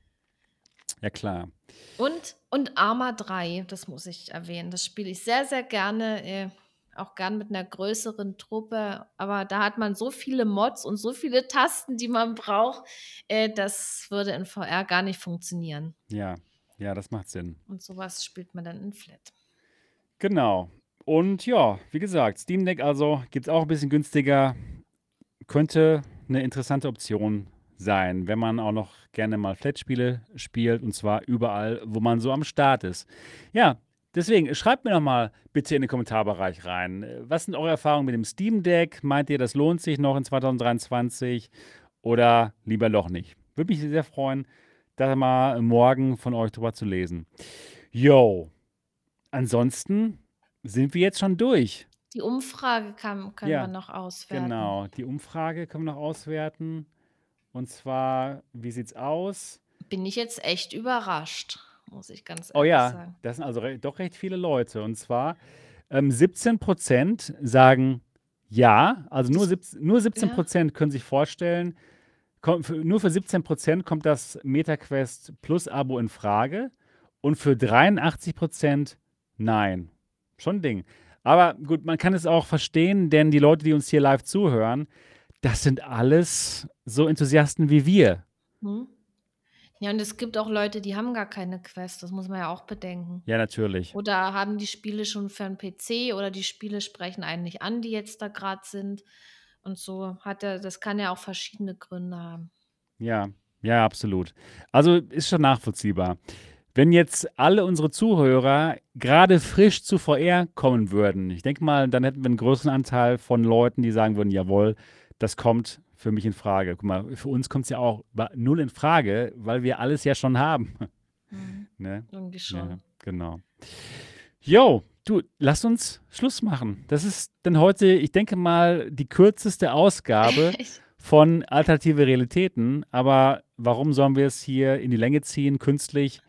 Ja, klar. Und und Arma 3, das muss ich erwähnen. Das spiele ich sehr, sehr gerne, äh, auch gern mit einer größeren Truppe, aber da hat man so viele Mods und so viele Tasten, die man braucht, äh, das würde in VR gar nicht funktionieren. Ja, ja, das macht Sinn. Und sowas spielt man dann in Flat. Genau. Und ja, wie gesagt, Steam Deck also gibt es auch ein bisschen günstiger. Könnte eine interessante Option sein, wenn man auch noch gerne mal Flat-Spiele spielt und zwar überall, wo man so am Start ist. Ja, deswegen schreibt mir doch mal bitte in den Kommentarbereich rein. Was sind eure Erfahrungen mit dem Steam Deck? Meint ihr, das lohnt sich noch in 2023 oder lieber doch nicht? Würde mich sehr freuen, da mal morgen von euch drüber zu lesen. Yo, ansonsten sind wir jetzt schon durch. Die Umfrage kann, können Ja, wir noch auswerten. Genau, die Umfrage können wir noch auswerten. Und zwar, wie sieht's aus? Bin ich jetzt echt überrascht, muss ich ganz Oh ehrlich ja, sagen. das sind also re doch recht viele Leute. Und zwar ähm, 17% sagen ja, also nur, Das, 17, nur 17 ja. können sich vorstellen, kommt, für, nur für 17% kommt das MetaQuest Plus Abo in Frage und für 83% nein. Schon ein Ding. Aber gut, man kann es auch verstehen, denn die Leute, die uns hier live zuhören, das sind alles so Enthusiasten wie wir. Hm? Ja, und es gibt auch Leute, die haben gar keine Quest, das muss man ja auch bedenken. Ja, natürlich. Oder haben die Spiele schon für 'n PC oder die Spiele sprechen einen nicht an, die jetzt da grad sind. Und so hat er das kann ja auch verschiedene Gründe haben. Ja, ja, absolut. Also ist schon nachvollziehbar. Wenn jetzt alle unsere Zuhörer gerade frisch zu VR kommen würden, ich denke mal, dann hätten wir einen größeren Anteil von Leuten, die sagen würden, jawohl, das kommt für mich in Frage. Guck mal, für uns kommt es ja auch null in Frage, weil wir alles ja schon haben. Mhm. ne? Irgendwie Ja, schon. genau. Jo, du, lass uns Schluss machen. Das ist dann heute, ich denke mal, die kürzeste Ausgabe von Alternative Realitäten. Aber warum sollen wir es hier in die Länge ziehen, künstlich?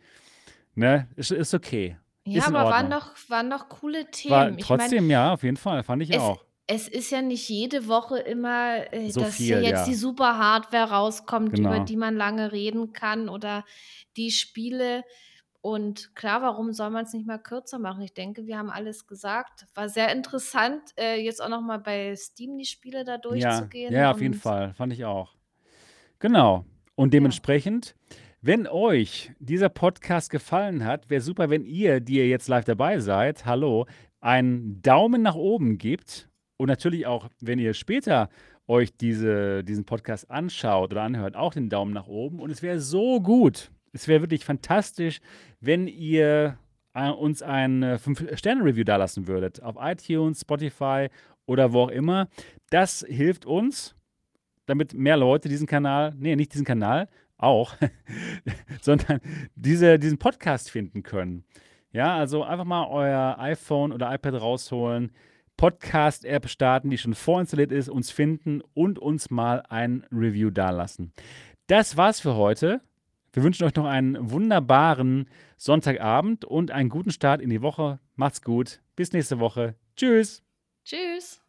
Ne? Ist, ist okay. ja, aber waren doch waren doch coole War Themen. Ich trotzdem, ja, auf jeden Fall, fand ich es auch. Es ist ja nicht jede Woche immer, äh, So dass hier viel, jetzt die ja, super Hardware rauskommt, über genau. die man lange reden kann oder die Spiele. Und klar, warum soll man's nicht mal kürzer machen? Ich denke, wir haben alles gesagt. War sehr interessant, äh, jetzt auch noch mal bei Steam die Spiele da Ja, durchzugehen ja, auf jeden Fall, fand ich auch. Genau. Und ja. dementsprechend, wenn euch dieser Podcast gefallen hat, wäre super, wenn ihr, die ihr jetzt live dabei seid, hallo, einen Daumen nach oben gebt. Und natürlich auch, wenn ihr später euch diese, diesen Podcast anschaut oder anhört, auch den Daumen nach oben. Und es wäre so gut, es wäre wirklich fantastisch, wenn ihr äh, uns ein 5-Sterne-Review dalassen würdet. Auf iTunes, Spotify oder wo auch immer. Das hilft uns, damit mehr Leute diesen Kanal, nee, nicht diesen Kanal, auch, sondern diese, diesen Podcast finden können. Ja, also einfach mal euer iPhone oder iPad rausholen, Podcast-App starten, die schon vorinstalliert ist, uns finden und uns mal ein Review dalassen. Das war's für heute. Wir wünschen euch noch einen wunderbaren Sonntagabend und einen guten Start in die Woche. Macht's gut. Bis nächste Woche. Tschüss. Tschüss.